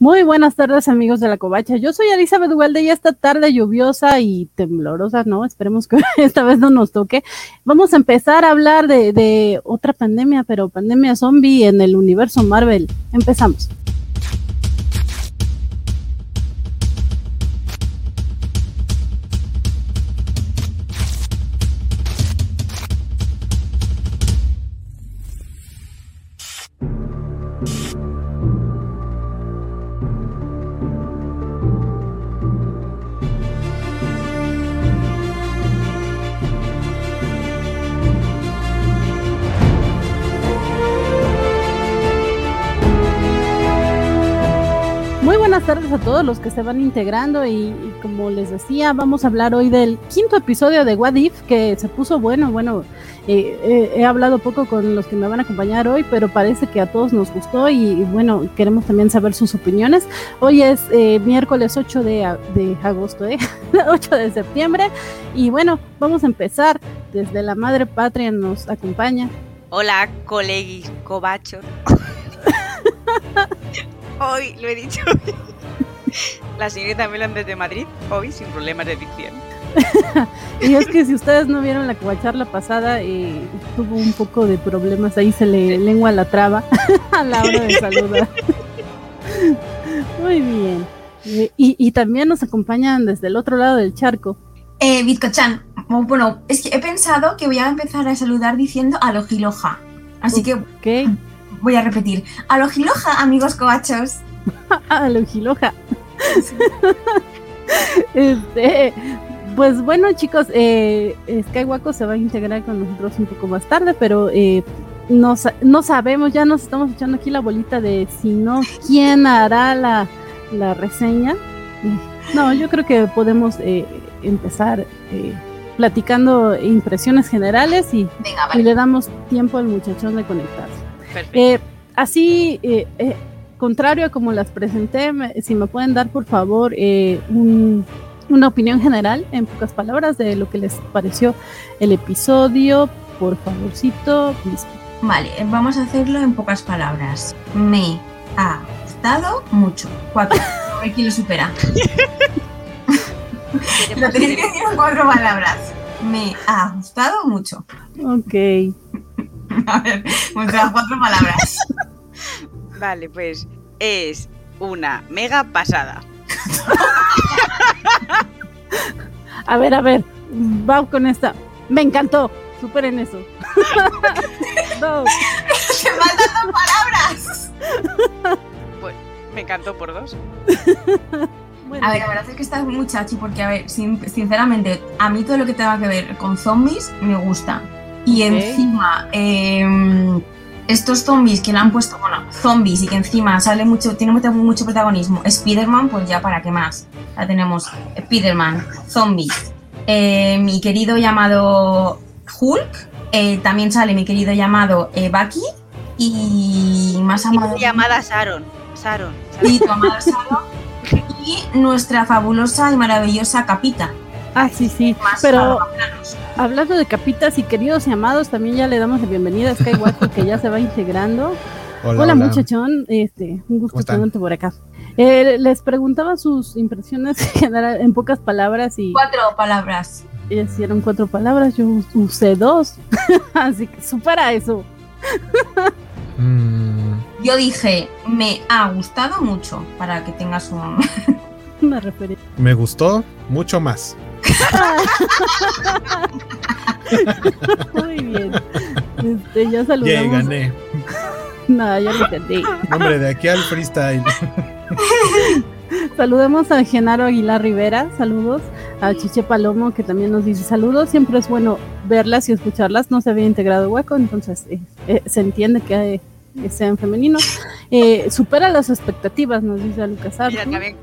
Muy buenas tardes amigos de la Covacha. Yo soy Elizabeth Duvalde y esta tarde lluviosa y temblorosa, ¿no? Esperemos que esta vez no nos toque. Vamos a empezar a hablar de otra pandemia, pero pandemia zombie en el universo Marvel. Empezamos. Tardes a todos los que se van integrando y, como les decía, vamos a hablar hoy del quinto episodio de What If que se puso bueno, bueno, eh, eh, he hablado poco con los que me van a acompañar hoy, pero parece que a todos nos gustó y, bueno, queremos también saber sus opiniones. Hoy es eh, miércoles 8 de, de agosto, ¿eh? 8 de septiembre y bueno, vamos a empezar desde la madre patria nos acompaña. Hola, colegis cobacho. Hoy lo he dicho. La señorita Melan desde Madrid, hoy sin problemas de dicción. y es que si ustedes no vieron la charla pasada, eh, tuvo un poco de problemas, ahí se le lengua la traba a la hora de saludar. Muy bien. Eh, y, también nos acompañan desde el otro lado del charco. Eh, Bizcochan, bueno, es que he pensado que voy a empezar a saludar diciendo alojiloja. Así que voy a repetir. Alojiloja, amigos coachos. alojiloja. este, pues bueno, chicos, eh, Skywaco se va a integrar con nosotros un poco más tarde, pero eh, no, no, sabemos, ya nos estamos echando aquí la bolita de si no, quién hará la, la reseña. No, yo creo que podemos eh, empezar eh, platicando impresiones generales y, y, le damos tiempo al muchachón de conectarse. Eh, así, eh, contrario a como las presenté, si me pueden dar por favor eh, una opinión general, en pocas palabras, de lo que les pareció el episodio, por favorcito. Vale, vamos a hacerlo en pocas palabras. Me ha gustado mucho. Cuatro. A ver quién lo supera. lo tenéis que decir en cuatro palabras. Me ha gustado mucho. Ok. a ver, muestras cuatro palabras. Vale, pues es una mega pasada. a ver, a ver, va con esta. Me encantó. Superen eso. dos. Se faltan palabras. Pues me encantó por dos. A ver, la verdad es que estás muy chachi porque, a ver, sinceramente, a mí todo lo que tenga que ver con zombies me gusta. Y encima, eh, estos zombies que le han puesto, bueno, zombies y que encima sale mucho, tiene mucho, mucho protagonismo, Spider-Man, pues ya para qué más. Ya tenemos Spider-Man, zombies, eh, mi querido llamado Hulk, eh, también sale mi querido llamado eh, Bucky y más amado. Y llamada Sharon. Sharon. Y tu amada Sharon. y nuestra fabulosa y maravillosa Capita. Ah, sí, sí. Pero hablando de capitas y queridos y amados, también ya le damos la bienvenida a Skywalker que ya se va integrando. Hola, muchachón, este, un gusto tenerte por acá. Eh, les preguntaba sus impresiones en pocas palabras y... Cuatro palabras. Hicieron cuatro palabras, yo usé dos, así que supera eso. Mm. Yo dije, me ha gustado mucho, para que tengas un... Una referencia. Me gustó mucho más. Muy bien. Este, ya saludamos. Ya gané. No, ya lo entendí. Hombre, de aquí al freestyle. Saludemos a Genaro Aguilar Rivera, saludos. A Chiche Palomo, que también nos dice saludos. Siempre es bueno verlas y escucharlas. No se había integrado hueco, entonces eh, eh, se entiende que, sea en femenino. Eh, supera las expectativas, nos dice Lucas Mira, también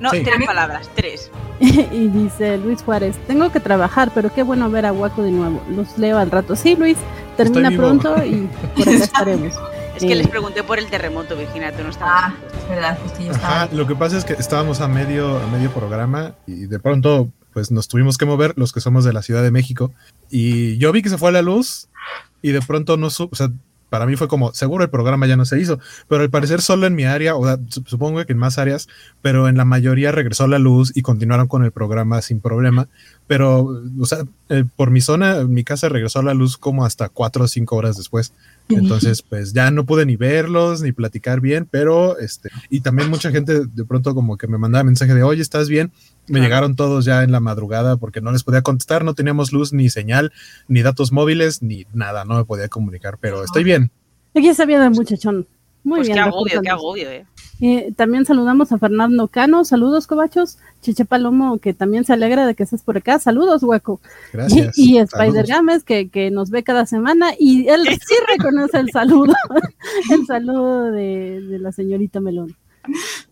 no, tres palabras, tres. y dice Luis Juárez, tengo que trabajar, pero qué bueno ver a Waco de nuevo. Los leo al rato. Sí, Luis, termina pronto y por acá estaremos. Es que les pregunté por el terremoto, Virginia, tú no estabas. Ah, es verdad, es que yo estaba. Ajá, lo que pasa es que estábamos a medio, a medio programa y de pronto pues nos tuvimos que mover los que somos de la Ciudad de México y yo vi que se fue a la luz y de pronto no o sea, para mí fue como, seguro el programa ya no se hizo, pero al parecer solo en mi área, o supongo que en más áreas, pero en la mayoría regresó la luz y continuaron con el programa sin problema. Pero, o sea, eh, por mi zona, mi casa regresó a la luz como hasta cuatro o cinco horas después. Entonces, pues ya no pude ni verlos ni platicar bien, pero este, y también mucha gente de pronto como que me mandaba mensaje de, oye, ¿estás bien? Me llegaron todos ya en la madrugada porque no les podía contestar, no teníamos luz ni señal, ni datos móviles, ni nada, no me podía comunicar, pero estoy bien. Aquí está bien el muchachón. Muy pues bien. qué agobio, qué agobio, eh. Eh, también saludamos a Fernando Cano, saludos Cobachos, Cheche Palomo, que también se alegra de que estés por acá, saludos Hueco. Gracias. Y, y Spider Games, que, que, nos ve cada semana, y él sí reconoce el saludo, el saludo de, de la señorita Melón.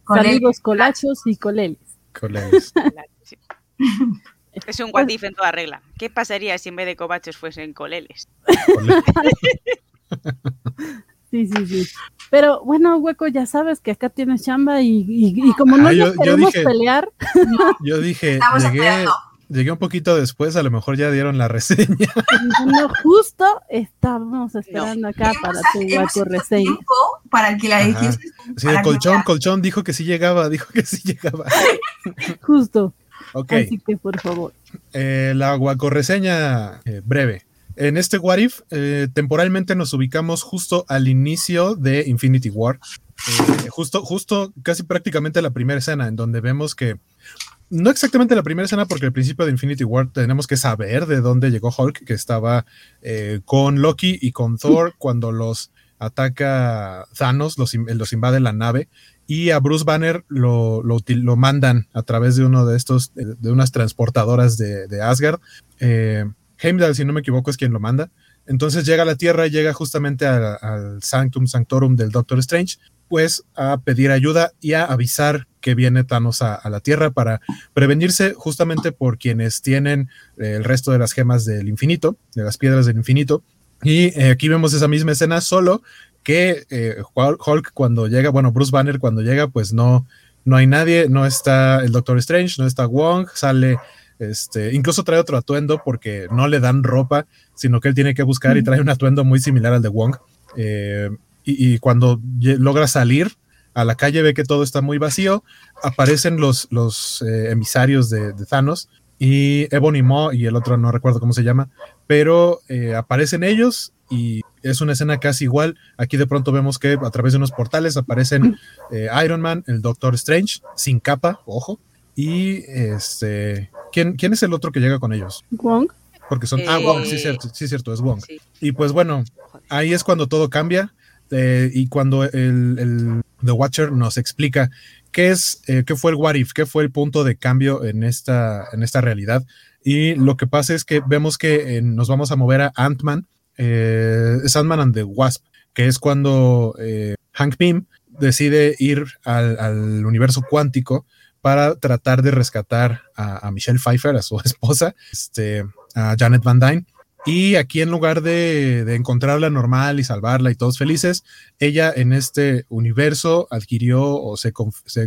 Saludos colachos y coleles. Coleles. Es un guatif en toda regla. ¿Qué pasaría si en vez de cobachos fuesen coleles? Sí, sí, sí. Pero bueno, hueco, ya sabes que acá tienes chamba y, y, y como no Ah, yo- nos yo queremos dije- pelear, Yo dije, llegué, llegué un poquito después, a lo mejor ya dieron la reseña. no, justo estábamos esperando acá para tu hueco reseña. para que la dijieses. Sí, el colchón, colchón dijo que sí llegaba, dijo que sí llegaba. Justo. Ok, Así que por favor. eh, la guacorreseña eh, breve. En este What If, eh, temporalmente nos ubicamos justo al inicio de Infinity War. Eh, justo, justo, casi prácticamente la primera escena, en donde vemos que. No exactamente la primera escena, porque al principio de Infinity War tenemos que saber de dónde llegó Hulk, que estaba eh, con Loki y con Thor cuando los ataca Thanos, los, los invade la nave, y a Bruce Banner lo, lo, mandan a través de uno de estos, de unas transportadoras de, de Asgard. Eh, Heimdall, si no me equivoco, es quien lo manda. Entonces llega a la Tierra, llega justamente al Sanctum Sanctorum del Doctor Strange, pues a pedir ayuda y a avisar que viene Thanos a, a la Tierra para prevenirse justamente por quienes tienen eh, el resto de las gemas del infinito, de las piedras del infinito. Y eh, aquí vemos esa misma escena, solo que eh, Hulk cuando llega, bueno, Bruce Banner cuando llega, pues no, no hay nadie, no está el Doctor Strange, no está Wong, sale, este, incluso trae otro atuendo porque no le dan ropa, sino que él tiene que buscar y trae un atuendo muy similar al de Wong. Eh, y, y, cuando logra salir a la calle ve que todo está muy vacío, aparecen los, los eh, emisarios de, de, Thanos y Ebony Maw y el otro no recuerdo cómo se llama, pero eh, aparecen ellos y es una escena casi igual. Aquí de pronto vemos que a través de unos portales aparecen Iron Man, el Doctor Strange, sin capa, ojo. Y este, ¿quién, ¿quién es el otro que llega con ellos? Wong. Porque son. ah, Eh, Wong, sí, cierto, sí, cierto, es Wong. Sí. Y pues bueno, ahí es cuando todo cambia. eh, y cuando el, el, The Watcher nos explica qué es, eh, qué fue el What If, qué fue el punto de cambio en esta, en esta realidad. Y lo que pasa es que vemos que eh, nos vamos a mover a Ant-Man, eh, es Ant-Man and the Wasp, que es cuando eh, Hank Pym decide ir al, al, universo cuántico para tratar de rescatar a, Michelle Pfeiffer, a su esposa, este, a Janet Van Dyne. Y aquí en lugar de, encontrarla normal y salvarla y todos felices, ella en este universo adquirió o se,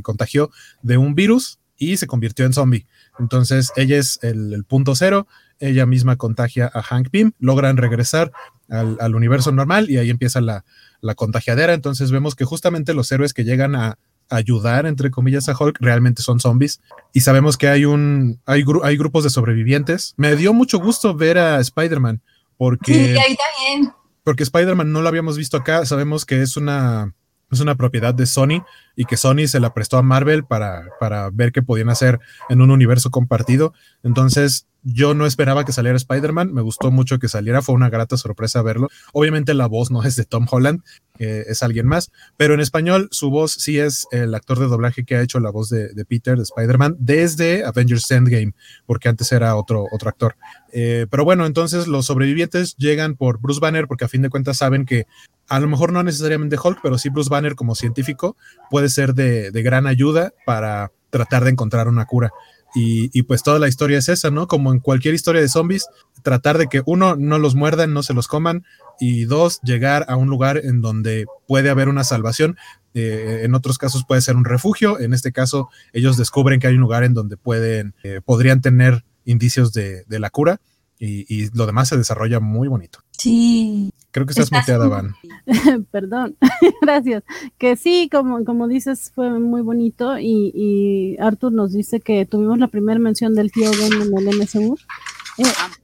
contagió de un virus y se convirtió en zombie. Entonces ella es el, punto cero, ella misma contagia a Hank Pym, logran regresar al, al universo normal y ahí empieza la, la, contagiadera. Entonces vemos que justamente los héroes que llegan a ayudar, entre comillas, a Hulk realmente son zombies. Y sabemos que hay un hay, gru hay grupos de sobrevivientes. Me dio mucho gusto ver a Spider-Man porque... Sí, ahí también. Porque Spider-Man no lo habíamos visto acá. Sabemos que es una es una propiedad de Sony y que Sony se la prestó a Marvel para, para ver qué podían hacer en un universo compartido. Entonces, yo no esperaba que saliera Spider-Man, me gustó mucho que saliera, fue una grata sorpresa verlo. Obviamente la voz no es de Tom Holland, es alguien más, pero en español su voz sí es el actor de doblaje que ha hecho la voz de, de Peter, de Spider-Man, desde Avengers Endgame, porque antes era otro, otro actor. Eh, pero bueno, entonces los sobrevivientes llegan por Bruce Banner porque a fin de cuentas saben que a lo mejor no necesariamente Hulk, pero sí Bruce Banner como científico puede ser de, gran ayuda para tratar de encontrar una cura. Y, y, pues toda la historia es esa, ¿no? Como en cualquier historia de zombies, tratar de que uno, no los muerdan, no se los coman, y dos, llegar a un lugar en donde puede haber una salvación. Eh, en otros casos puede ser un refugio, en este caso ellos descubren que hay un lugar en donde pueden, eh, podrían tener indicios de, de la cura, y, y, lo demás se desarrolla muy bonito. Sí. Creo que estás, muteada, Van. Perdón, gracias. Que sí, como, como dices, fue muy bonito y, y Arthur nos dice que tuvimos la primera mención del tío Ben en el MSU. Eh,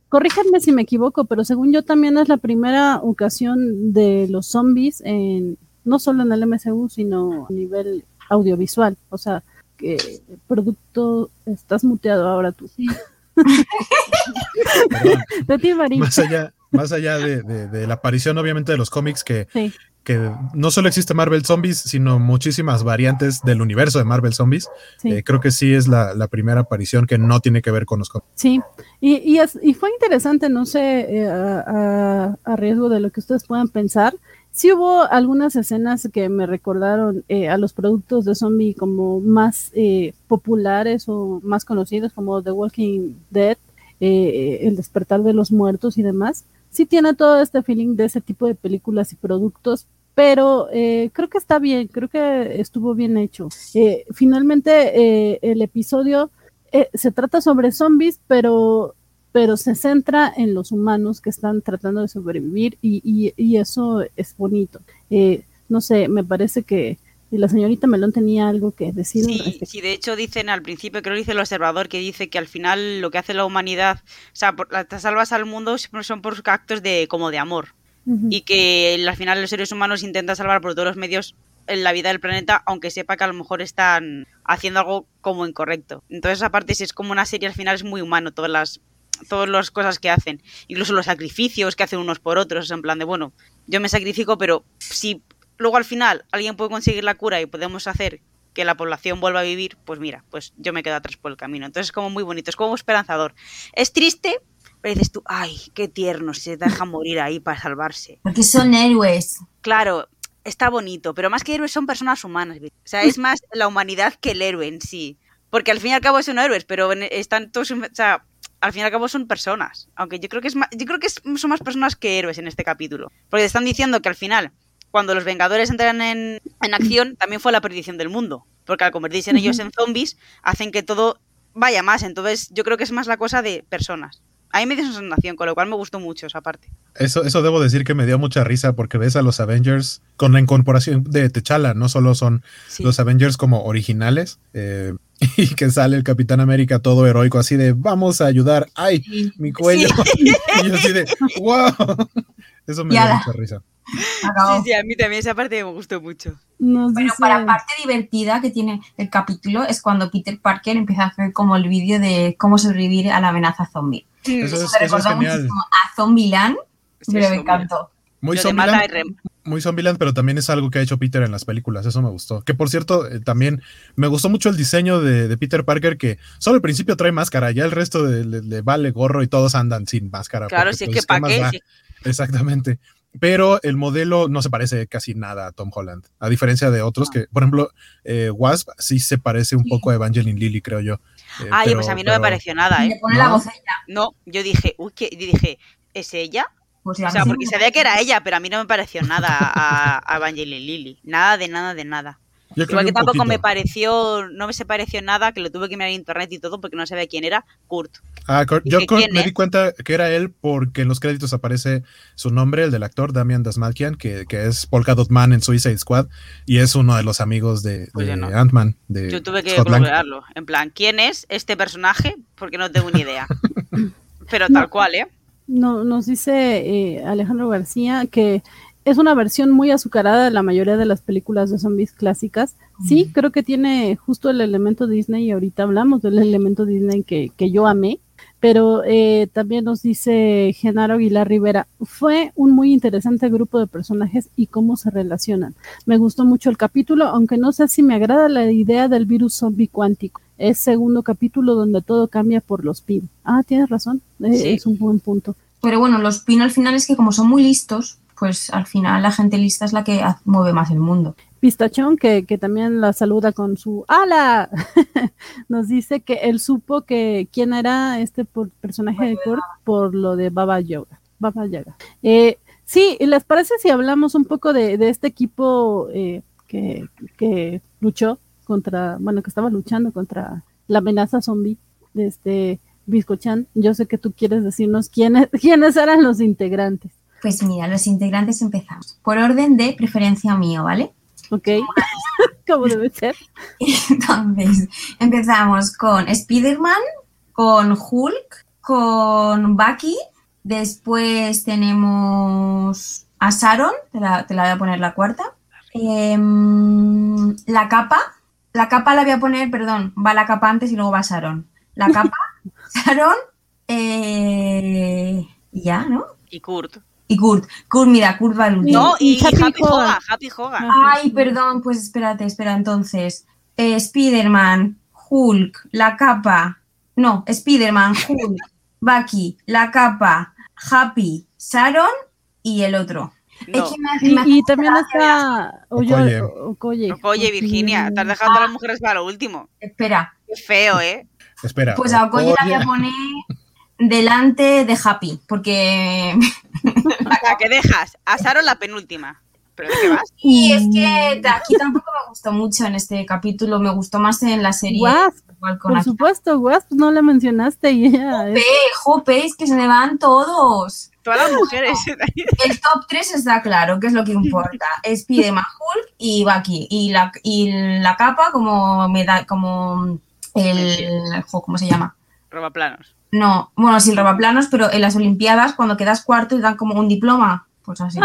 corríjanme si me equivoco, pero según yo también es la primera ocasión de los zombies en no solo en el MCU, sino a nivel audiovisual. O sea, que el producto estás muteado ahora tú. Sí. de ti, Más allá, más allá de, la aparición, obviamente, de los cómics que, que no solo existe Marvel Zombies, sino muchísimas variantes del universo de Marvel Zombies. Eh, creo que sí es la, primera aparición que no tiene que ver con los cómics. Sí, y, y, fue interesante, no sé, eh, a, riesgo de lo que ustedes puedan pensar. Sí hubo algunas escenas que me recordaron eh, a los productos de zombie como más populares o más conocidos, como The Walking Dead, El despertar de los muertos y demás sí tiene todo este feeling de ese tipo de películas y productos, pero eh, creo que está bien, creo que estuvo bien hecho. Eh, finalmente, eh, el episodio se trata sobre zombies, pero, pero se centra en los humanos que están tratando de sobrevivir y, y eso es bonito. no sé, me parece que y la señorita Melón tenía algo que decir. Sí, sí, de hecho dicen al principio, creo que dice el observador, que dice que al final lo que hace la humanidad, o sea, por, las salvas al mundo son por actos de como de amor. Y que al final los seres humanos intentan salvar por todos los medios en la vida del planeta, aunque sepa que a lo mejor están haciendo algo como incorrecto. Entonces, aparte, si es como una serie, al final es muy humano todas las todas las cosas que hacen, incluso los sacrificios que hacen unos por otros, en plan de, bueno, yo me sacrifico, pero si luego al final alguien puede conseguir la cura y podemos hacer que la población vuelva a vivir, pues mira, pues yo me quedo atrás por el camino. Entonces es como muy bonito, es como esperanzador. Es triste, pero dices tú, ay, qué tierno, si se deja morir ahí para salvarse. Porque son héroes. Claro, está bonito, pero más que héroes son personas humanas. O sea, es más la humanidad que el héroe en sí. Porque al fin y al cabo son héroes, pero están todos, o sea, al fin y al cabo son personas. Aunque yo creo que es más, yo creo que son más personas que héroes en este capítulo. Porque te están diciendo que al final cuando los Vengadores entran en, acción, también fue la perdición del mundo. Porque al convertirse en ellos en zombies, hacen que todo vaya más. Entonces, yo creo que es más la cosa de personas. Ahí me dio esa sensación, con lo cual me gustó mucho esa parte. Eso, eso debo decir que me dio mucha risa porque ves a los Avengers con la incorporación de T'Challa, no solo son los Avengers como originales, eh, y que sale el Capitán América todo heroico, así de vamos a ayudar, ay, mi cuello. y yo así de wow. Eso me dio mucha risa. Sí, sí, a mí también esa parte me gustó mucho. bueno, para la parte divertida que tiene el capítulo es cuando Peter Parker empieza a hacer como el vídeo de cómo sobrevivir a la amenaza zombie. Eso, es, eso es genial. a Zombieland, pero me encantó. Muy Zombieland, muy Zombieland, pero también es algo que ha hecho Peter en las películas, eso me gustó. Que por cierto, eh, también me gustó mucho el diseño de, Peter Parker, que solo al principio trae máscara, ya el resto le, vale gorro y todos andan sin máscara. Claro, sí, pues, que para qué. Exactamente pero el modelo no se parece casi nada a Tom Holland, a diferencia de otros que, por ejemplo, eh, Wasp sí se parece un poco a Evangeline Lilly, creo yo. Eh, Ay, pues a mí no me pareció nada, ¿eh? ¿No? No, yo dije, uy, ¿qué? dije, ¿es ella? Pues o sea, porque sabía que era ella, pero a mí no me pareció nada a, a Evangeline Lilly. Nada de nada de nada. Igual que tampoco me pareció, no me se pareció nada, que lo tuve que mirar en internet y todo porque no sabía quién era, Kurt. Ah, yo me di cuenta que era él porque en los créditos aparece su nombre, el del actor, Damian Dasmalkian, que, que es Polka Dot Man en Suicide Squad y es uno de los amigos de, pues Ant-Man. Yo tuve que googlearlo. En plan, ¿quién es este personaje? Porque no tengo ni idea. Pero tal cual, ¿eh? No, nos dice eh, Alejandro García que es una versión muy azucarada de la mayoría de las películas de zombies clásicas. Sí, creo que tiene justo el elemento Disney y ahorita hablamos del elemento Disney que, que yo amé. Pero eh, también nos dice Genaro Aguilar Rivera, fue un muy interesante grupo de personajes y cómo se relacionan. Me gustó mucho el capítulo, aunque no sé si me agrada la idea del virus zombie cuántico. Es segundo capítulo donde todo cambia por los PIN. Ah, tienes razón, eh, es un buen punto. Pero bueno, los PIN al final es que como son muy listos, pues al final la gente lista es la que mueve más el mundo. Pistachón, que, también la saluda con su ¡Hala! Nos dice que él supo que quién era este personaje de Kurt por lo de Baba Yoga. Baba Yaga. Eh, sí, ¿les parece si hablamos un poco de, este equipo eh, que, que, luchó contra, bueno, que estaba luchando contra la amenaza zombie de este Biscochan? Yo sé que tú quieres decirnos quiénes, quiénes eran los integrantes. Pues mira, los integrantes empezamos. Por orden de preferencia mío, ¿vale? Ok, como debe ser. Entonces, empezamos con Spider-Man, con Hulk, con Bucky. Después tenemos a Sharon, te la, te la voy a poner la cuarta. Em, la capa, la capa la voy a poner, perdón, va la capa antes y luego va Sharon. La capa, Sharon, eh, y ya, ¿no? Y Kurt. Y Kurt. Kurt, mira, Kurt va al último. No, y, Y Happy Happy, Hogan. Hogan. Happy Hogan. Ay, perdón, pues espérate, espera, entonces. Eh, Spider-Man, Hulk, la capa. No, Spider-Man, Hulk, Bucky, la capa, Happy, Sharon y el otro. No. Es que Y, también está Oye, Okoye. Okoye. Oye, Virginia, te has dejado a las mujeres para lo último. Espera, Qué feo, ¿eh? Espera. pues a Okoye la voy a Okoye. poner delante de Happy, porque Sea, que dejas a Sharon la penúltima. ¿Pero de qué vas? y es que de aquí tampoco me gustó mucho en este capítulo, me gustó más en la serie. Wasp, igual con por supuesto, Wasp no la mencionaste y ella es- Jope, es que se me van todos. Todas las mujeres. El top 3 está claro, que es lo que importa. Spiderman, Hulk y Bucky. Y la, y la capa como me da, como el ¿cómo se llama? Roba planos. No, bueno, sin robaplanos, pero en las Olimpiadas, cuando quedas cuarto y dan como un diploma. Pues así.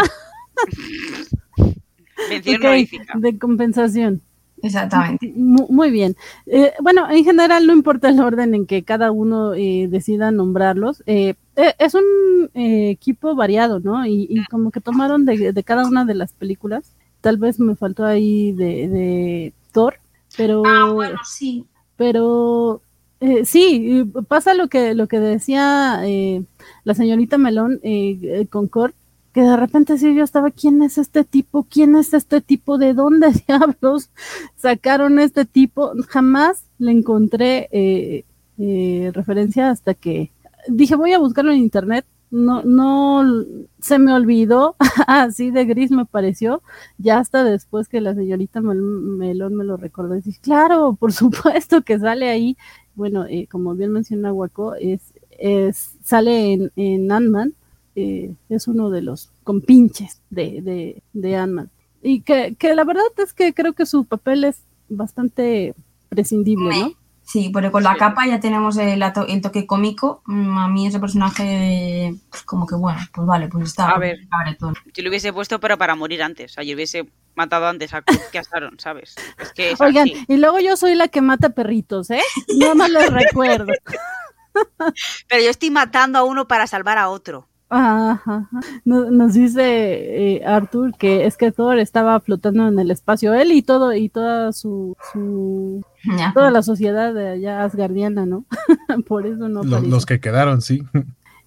Mención Ok, honorífica. de compensación. Exactamente. Mu- Muy bien. Eh, bueno, en general no importa el orden en que cada uno eh, decida nombrarlos. eh, eh, es un eh, equipo variado, ¿no? Y, y como que tomaron de, de cada una de las películas. Tal vez me faltó ahí de, de Thor, pero, Ah, bueno, sí. pero eh, sí, pasa lo que lo que decía eh, la señorita Melón eh, eh, con Kurt, que de repente sí yo estaba, ¿quién es este tipo? ¿Quién es este tipo? ¿De dónde diablos sacaron este tipo? Jamás le encontré eh, eh, referencia hasta que dije, voy a buscarlo en internet. No, no, se me olvidó, así de gris me pareció, ya hasta después que la señorita Mel- Melón me lo recordó, y dije, claro, por supuesto que sale ahí, bueno, eh, como bien menciona Waco, es, es, sale en, en Ant-Man, eh, es uno de los compinches de, de, de Ant-Man. Y que, que la verdad es que creo que su papel es bastante prescindible, ¿no? Sí, porque con la Sí. capa ya tenemos el, el toque cómico. Mm, A mí ese personaje, pues, como que bueno, pues vale, pues está. A ver. cabretón. Yo lo hubiese puesto, pero para morir antes. O sea, yo hubiese matado antes a que a Sharon, ¿sabes? Es que es Oigan, así. y luego yo soy la que mata perritos, ¿eh? Nada más les recuerdo. Pero yo estoy matando a uno para salvar a otro. Ajá, ajá. Nos, nos dice eh, Arthur que es que Thor estaba flotando en el espacio, él y todo, y toda su, toda la sociedad de allá asgardiana, ¿no? Por eso no Los, que quedaron, sí.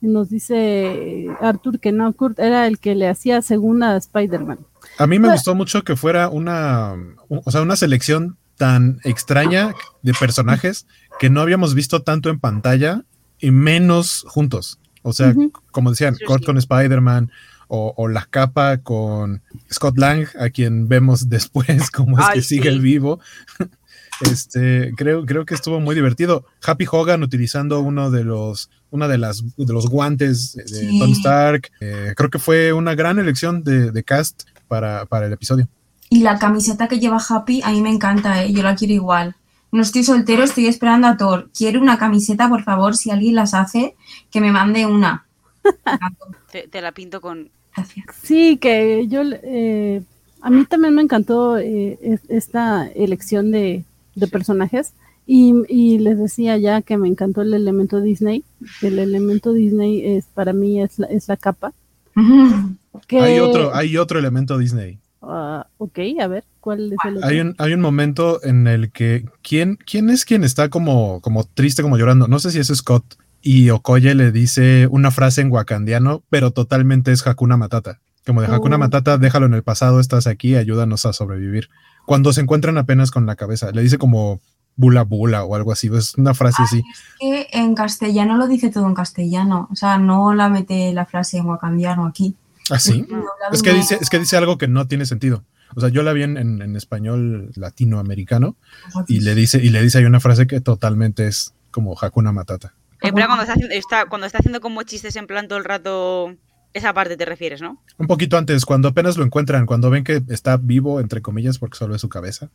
Y Nos dice eh, Arthur que no, Kurt era el que le hacía segunda a Spider-Man. A mí me Bueno. gustó mucho que fuera una, o sea, una selección tan extraña de personajes que no habíamos visto tanto en pantalla y menos juntos. O sea, como decían, Sí, Kurt sí. con Spider-Man o, o la capa con Scott Lang, a quien vemos después cómo es Ay, que sigue sí. el vivo. Este, creo, creo que estuvo muy divertido. Happy Hogan utilizando uno de los, una de las de los guantes de, de Sí. Tony Stark. Eh, creo que fue una gran elección de, de cast para, para el episodio. Y la camiseta que lleva Happy, a mí me encanta, ¿eh? yo la quiero igual. No estoy soltero, estoy esperando a Thor. Quiero una camiseta, por favor, si alguien las hace, que me mande una. Te, te la pinto con. Gracias. Sí, que yo, eh, a mí también me encantó eh, es- esta elección de, de personajes y, y les decía ya que me encantó el elemento Disney. El elemento Disney es para mí es la, es la capa. Que, Hay otro, hay otro elemento Disney. Ah, ok, a ver, ¿cuál es el otro? Hay un, hay un momento en el que ¿quién, quién es quien está como, como triste, como llorando? No sé si es Scott. Y Okoye le dice una frase en wakandiano, pero totalmente es Hakuna Matata. Como de Hakuna Oh. Matata, déjalo en el pasado, estás aquí, ayúdanos a sobrevivir. Cuando se encuentran apenas con la cabeza, le dice como bula bula o algo así. Es una frase así. que en castellano lo dice todo en castellano. O sea, no la mete la frase en wakandiano aquí. Así. No, Es que dice, es que dice algo que no tiene sentido. O sea, yo la vi en, en- en español latinoamericano y le dice, y le dice hay una frase que totalmente es como Hakuna Matata. En plan, cuando está, haciendo, está, cuando está haciendo como chistes en plan todo el rato Esa parte te refieres, ¿no? Un poquito antes, cuando apenas lo encuentran, cuando ven que está vivo, entre comillas, porque solo es su cabeza.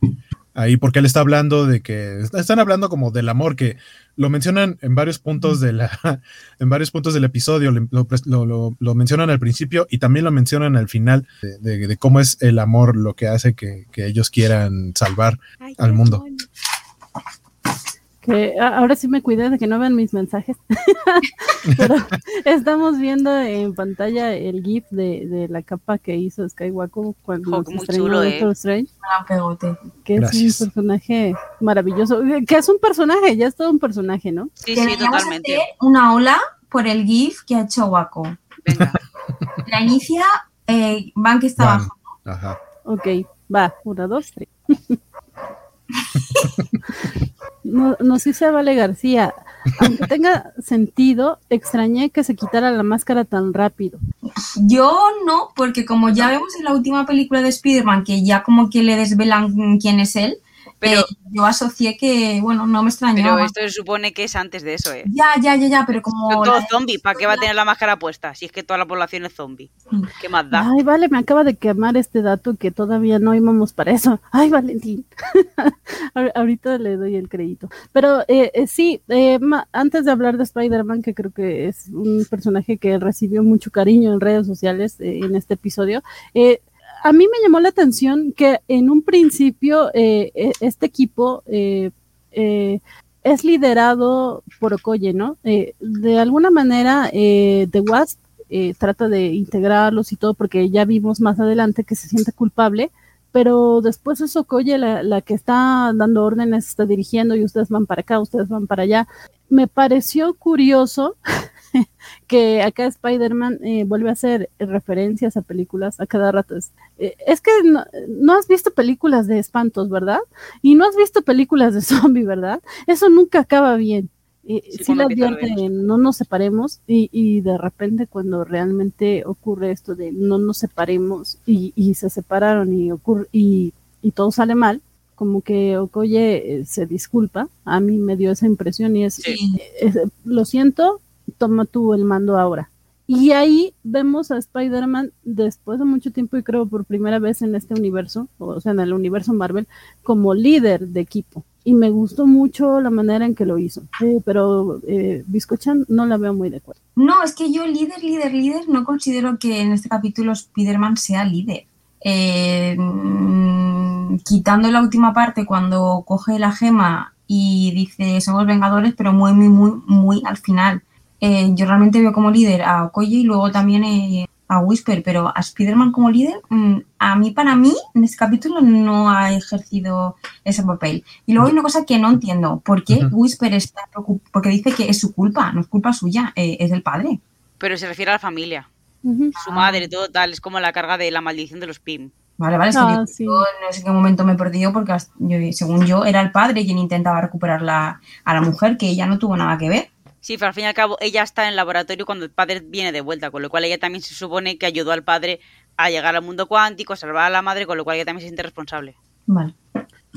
Ahí, porque él está hablando de que. Están hablando como del amor, que lo mencionan en varios puntos de la. En varios puntos del episodio. Lo, mencionan al principio y también lo mencionan al final de, cómo es el amor lo que hace que, ellos quieran salvar al mundo ahora sí me cuidé de que no vean mis mensajes. Pero estamos viendo en pantalla el GIF de, la capa que hizo Skywalker cuando se estrenó Doctor Strange. Ah, que es un personaje maravilloso. Que es un personaje, ya es todo un personaje, ¿no? Sí, sí, totalmente. Una ola por el GIF que ha hecho Waco. Venga. La inicia eh, Van que está abajo. Ajá. Ok, va, una, dos, tres. no, no sé se Vale García. Aunque tenga sentido, extrañé que se quitara la máscara tan rápido. Yo no, porque como ya vemos en la última película de Spider-Man, que ya como que le desvelan quién es él, pero yo asocié que, bueno, no me extrañaba. Pero esto se supone que es antes de eso, ¿eh? Ya, ya, ya, ya, pero como... Son todos zombies, ¿para qué va a tener la máscara puesta? Si es que toda la población es zombie. ¿Qué más da? Ay, vale, me acaba de quemar este dato que todavía no íbamos para eso. Ay, Valentín. Ahorita le doy el crédito. Pero eh, eh sí, eh, antes de hablar de Spider-Man, que creo que es un personaje que recibió mucho cariño en redes sociales eh, en este episodio, eh, a mí me llamó la atención que en un principio eh, e, este equipo eh, eh, es liderado por Okoye, ¿no? de alguna manera, The Wasp trata de integrarlos y todo, porque ya vimos más adelante que se siente culpable, pero después es Okoye la, la que está dando órdenes, está dirigiendo y ustedes van para acá, ustedes van para allá. Me pareció curioso que acá Spider-Man eh, vuelve a hacer referencias a películas a cada rato. Es, eh, que no, has visto películas de espantos, ¿verdad? Y no has visto películas de zombie, ¿verdad? Eso nunca acaba bien. Eh, sí, la advierte, no nos separemos y, de repente cuando realmente ocurre esto de no nos separemos y, se separaron y, ocurre, y, todo sale mal, como que Okoye se disculpa, a mí me dio esa impresión y es lo siento, toma tú el mando ahora. Y ahí vemos a Spider-Man después de mucho tiempo y creo por primera vez en este universo, o sea, en el universo Marvel, como líder de equipo. Y me gustó mucho la manera en que lo hizo. Eh, pero eh, Biscochan no la veo muy de acuerdo. No, es que yo líder, líder, líder, no considero que en este capítulo Spider-Man sea líder. Eh, mm, quitando la última parte cuando coge la gema y dice somos vengadores, pero muy, muy, muy, muy al final eh, yo realmente veo como líder a Okoye y luego también eh, a Whisper, pero a Spider-Man como líder, mm, a mí, para mí, en este capítulo no ha ejercido ese papel. Y luego hay una cosa que no entiendo, ¿por qué Whisper está preocupado? Porque dice que es su culpa, no es culpa suya, eh, es del padre. Pero se refiere a la familia. Su madre y todo tal, es como la carga de la maldición de los PIM. Vale, vale, ah, yo, no sé en qué momento me he perdido porque según yo era el padre quien intentaba recuperar la, a la mujer, que ella no tuvo nada que ver. Sí, pero al fin y al cabo ella está en el laboratorio cuando el padre viene de vuelta, con lo cual ella también se supone que ayudó al padre a llegar al mundo cuántico, a salvar a la madre, con lo cual ella también se siente responsable. Vale,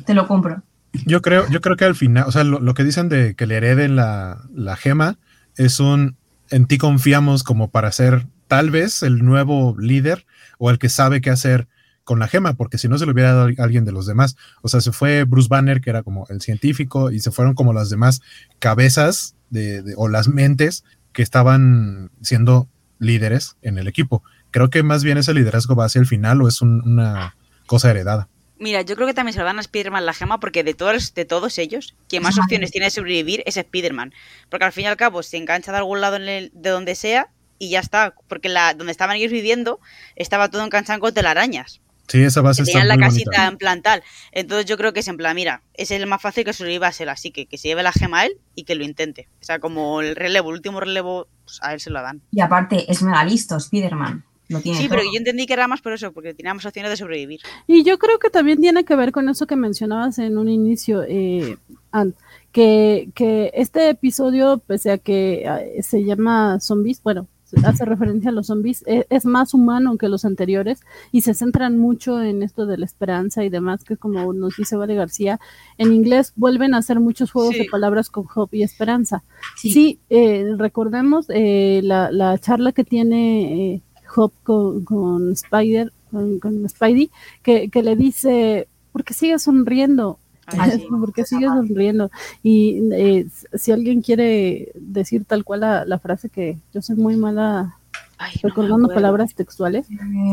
te lo compro. Yo creo, yo creo que al final, o sea, lo, que dicen de que le hereden la, la gema es un en ti confiamos como para ser tal vez el nuevo líder o el que sabe qué hacer con la gema, porque si no se lo hubiera dado a alguien de los demás. O sea, se fue Bruce Banner, que era como el científico, y se fueron como las demás cabezas de, o las mentes que estaban siendo líderes en el equipo. Creo que más bien ese liderazgo va hacia el final o es una cosa heredada. Mira, yo creo que también se lo dan a Spider-Man la gema porque de todos, de todos ellos, quien más opciones tiene de sobrevivir es Spider-Man. Porque al fin y al cabo se engancha de algún lado de donde sea y ya está. Porque la, donde estaban ellos viviendo estaba todo enganchado con telarañas. Sí, esa base está la casita en plan tal. Entonces yo creo que es en plan, mira, es el más fácil que sobreviva a ser, así que que se lleve la gema a él y que lo intente. O sea, como el relevo, el último relevo, pues a él se lo dan. Y aparte, es mega listo, Spider-Man. Sí, pero yo entendí que era más por eso, porque teníamos opciones de sobrevivir. Y yo creo que también tiene que ver con eso que mencionabas en un inicio, eh, que, que este episodio, pese a que eh, se llama Zombies, bueno, hace referencia a los zombies, e, es, más humano que los anteriores y se centran mucho en esto de la esperanza y demás, que como nos dice Vale García, en inglés vuelven a hacer muchos juegos de palabras con hope y esperanza. Sí, eh, recordemos eh, la, la, charla que tiene Hop con, Spider, con, Spidey, que, que, le dice, ¿por qué sigue sonriendo? Porque sigue sonriendo. Y eh, si alguien quiere decir tal cual la, frase que yo soy muy mala recordando palabras textuales.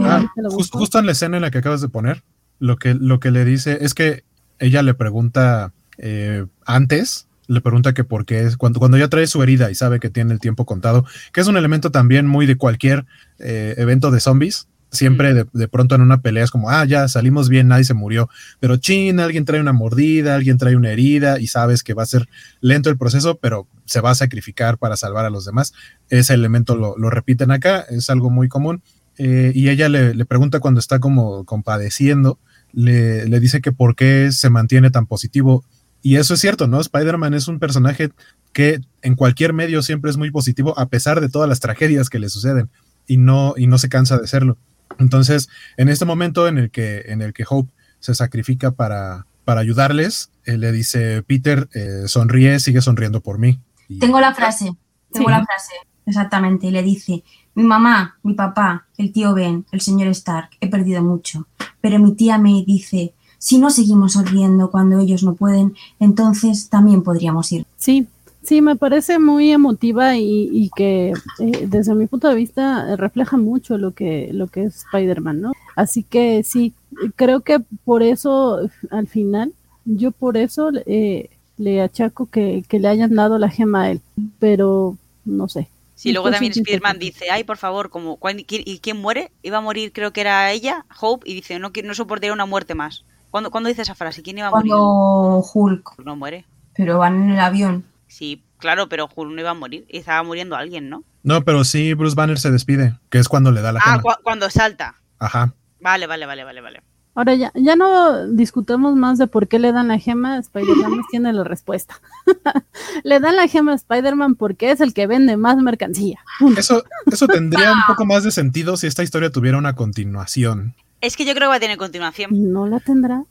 Ah, justo en la escena en la que acabas de poner, lo que, lo que le dice es que ella le pregunta eh, antes, le pregunta que por qué es, cuando, cuando ya trae su herida y sabe que tiene el tiempo contado, que es un elemento también muy de cualquier eh, evento de zombies, siempre de, pronto en una pelea es como, ah, ya salimos bien, nadie se murió, pero chin, alguien trae una mordida, alguien trae una herida y sabes que va a ser lento el proceso, pero se va a sacrificar para salvar a los demás. Ese elemento lo, repiten acá, es algo muy común. Eh, y ella le, le, pregunta cuando está como compadeciendo le, dice que por qué se mantiene tan positivo. Y eso es cierto, ¿no? Spider-Man es un personaje que en cualquier medio siempre es muy positivo a pesar de todas las tragedias que le suceden y no, y no se cansa de serlo. Entonces, en este momento en el que, en el que Hope se sacrifica para, para ayudarles, él le dice, Peter, eh, sonríe, sigue sonriendo por mí. tengo la frase, tengo la frase, exactamente, y le dice, mi mamá, mi papá, el tío Ben, el señor Stark, he perdido mucho pero mi tía me dice, si no seguimos sonriendo cuando ellos no pueden, entonces también podríamos ir. Sí, sí, me parece muy emotiva y, que eh, desde mi punto de vista refleja mucho lo que, lo que es Spider-Man, ¿no? Así que sí, creo que por eso al final, yo por eso eh, le achaco que, que le hayan dado la gema a él, pero no sé, Sí, luego también Spider-Man dice, ay, por favor, como, ¿y quién muere? Iba a morir, creo que era ella, Hope, y dice, no, no soportaría una muerte más. ¿Cuándo, dice esa frase? ¿Quién iba a morir? Cuando Hulk. No muere. Pero van en el avión. Sí, claro, pero Hulk no iba a morir. Estaba muriendo alguien, ¿no? No, pero sí, Bruce Banner se despide, que es cuando le da la Ah, cuando salta. Ajá. Vale, vale, vale, vale, vale. Ahora ya, ya no discutamos más de por qué le dan la gema, Spider-Man tiene la respuesta. le dan la gema a Spider-Man porque es el que vende más mercancía. Eso, eso tendría un poco más de sentido si esta historia tuviera una continuación. Es que yo creo que va a tener continuación. ¿No la tendrá?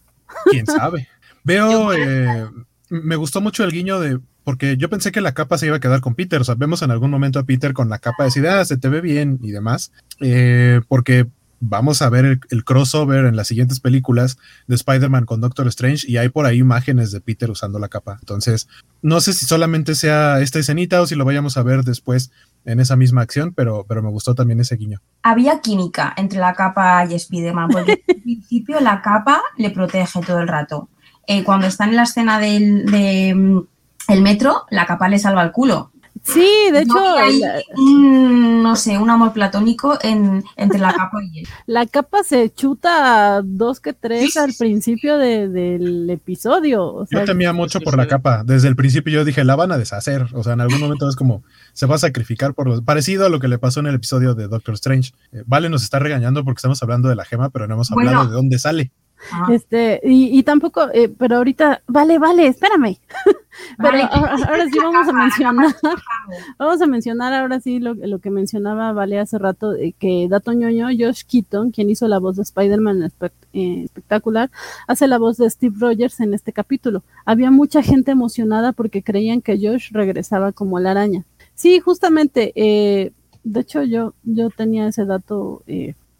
¿Quién sabe? Veo, eh, me gustó mucho el guiño de, porque yo pensé que la capa se iba a quedar con Peter, o sea, vemos en algún momento a Peter con la capa de decir, ah, se te ve bien y demás, eh, porque vamos a ver el, crossover en las siguientes películas de Spider-Man con Doctor Strange y hay por ahí imágenes de Peter usando la capa. Entonces, no sé si solamente sea esta escenita o si lo vayamos a ver después en esa misma acción, pero, pero me gustó también ese guiño. Había química entre la capa y Spider-Man, porque al principio la capa le protege todo el rato. Eh, cuando está en la escena del de, mm, el metro, la capa le salva el culo. Sí, de hecho. hay, no sé, un amor platónico en, entre la capa y él. La capa se chuta dos que tres al principio del episodio. yo temía mucho por la capa. Desde el principio yo dije, la van a deshacer. O sea, en algún momento es como, se va a sacrificar por los. Parecido a lo que le pasó en el episodio de Doctor Strange. Eh, vale, nos está regañando porque estamos hablando de la gema, pero no hemos hablado de dónde sale. Este, y, tampoco, eh, pero ahorita, vale, vale, espérame. pero ahora, sí vamos a mencionar, vamos a mencionar ahora sí lo, lo que mencionaba Vale hace rato, que Dato ñoño, Josh Keaton, quien hizo la voz de Spider-Man eh, espectacular, hace la voz de Steve Rogers en este capítulo. Había mucha gente emocionada porque creían que Josh regresaba como la araña. Sí, justamente, eh, de hecho yo, yo tenía ese dato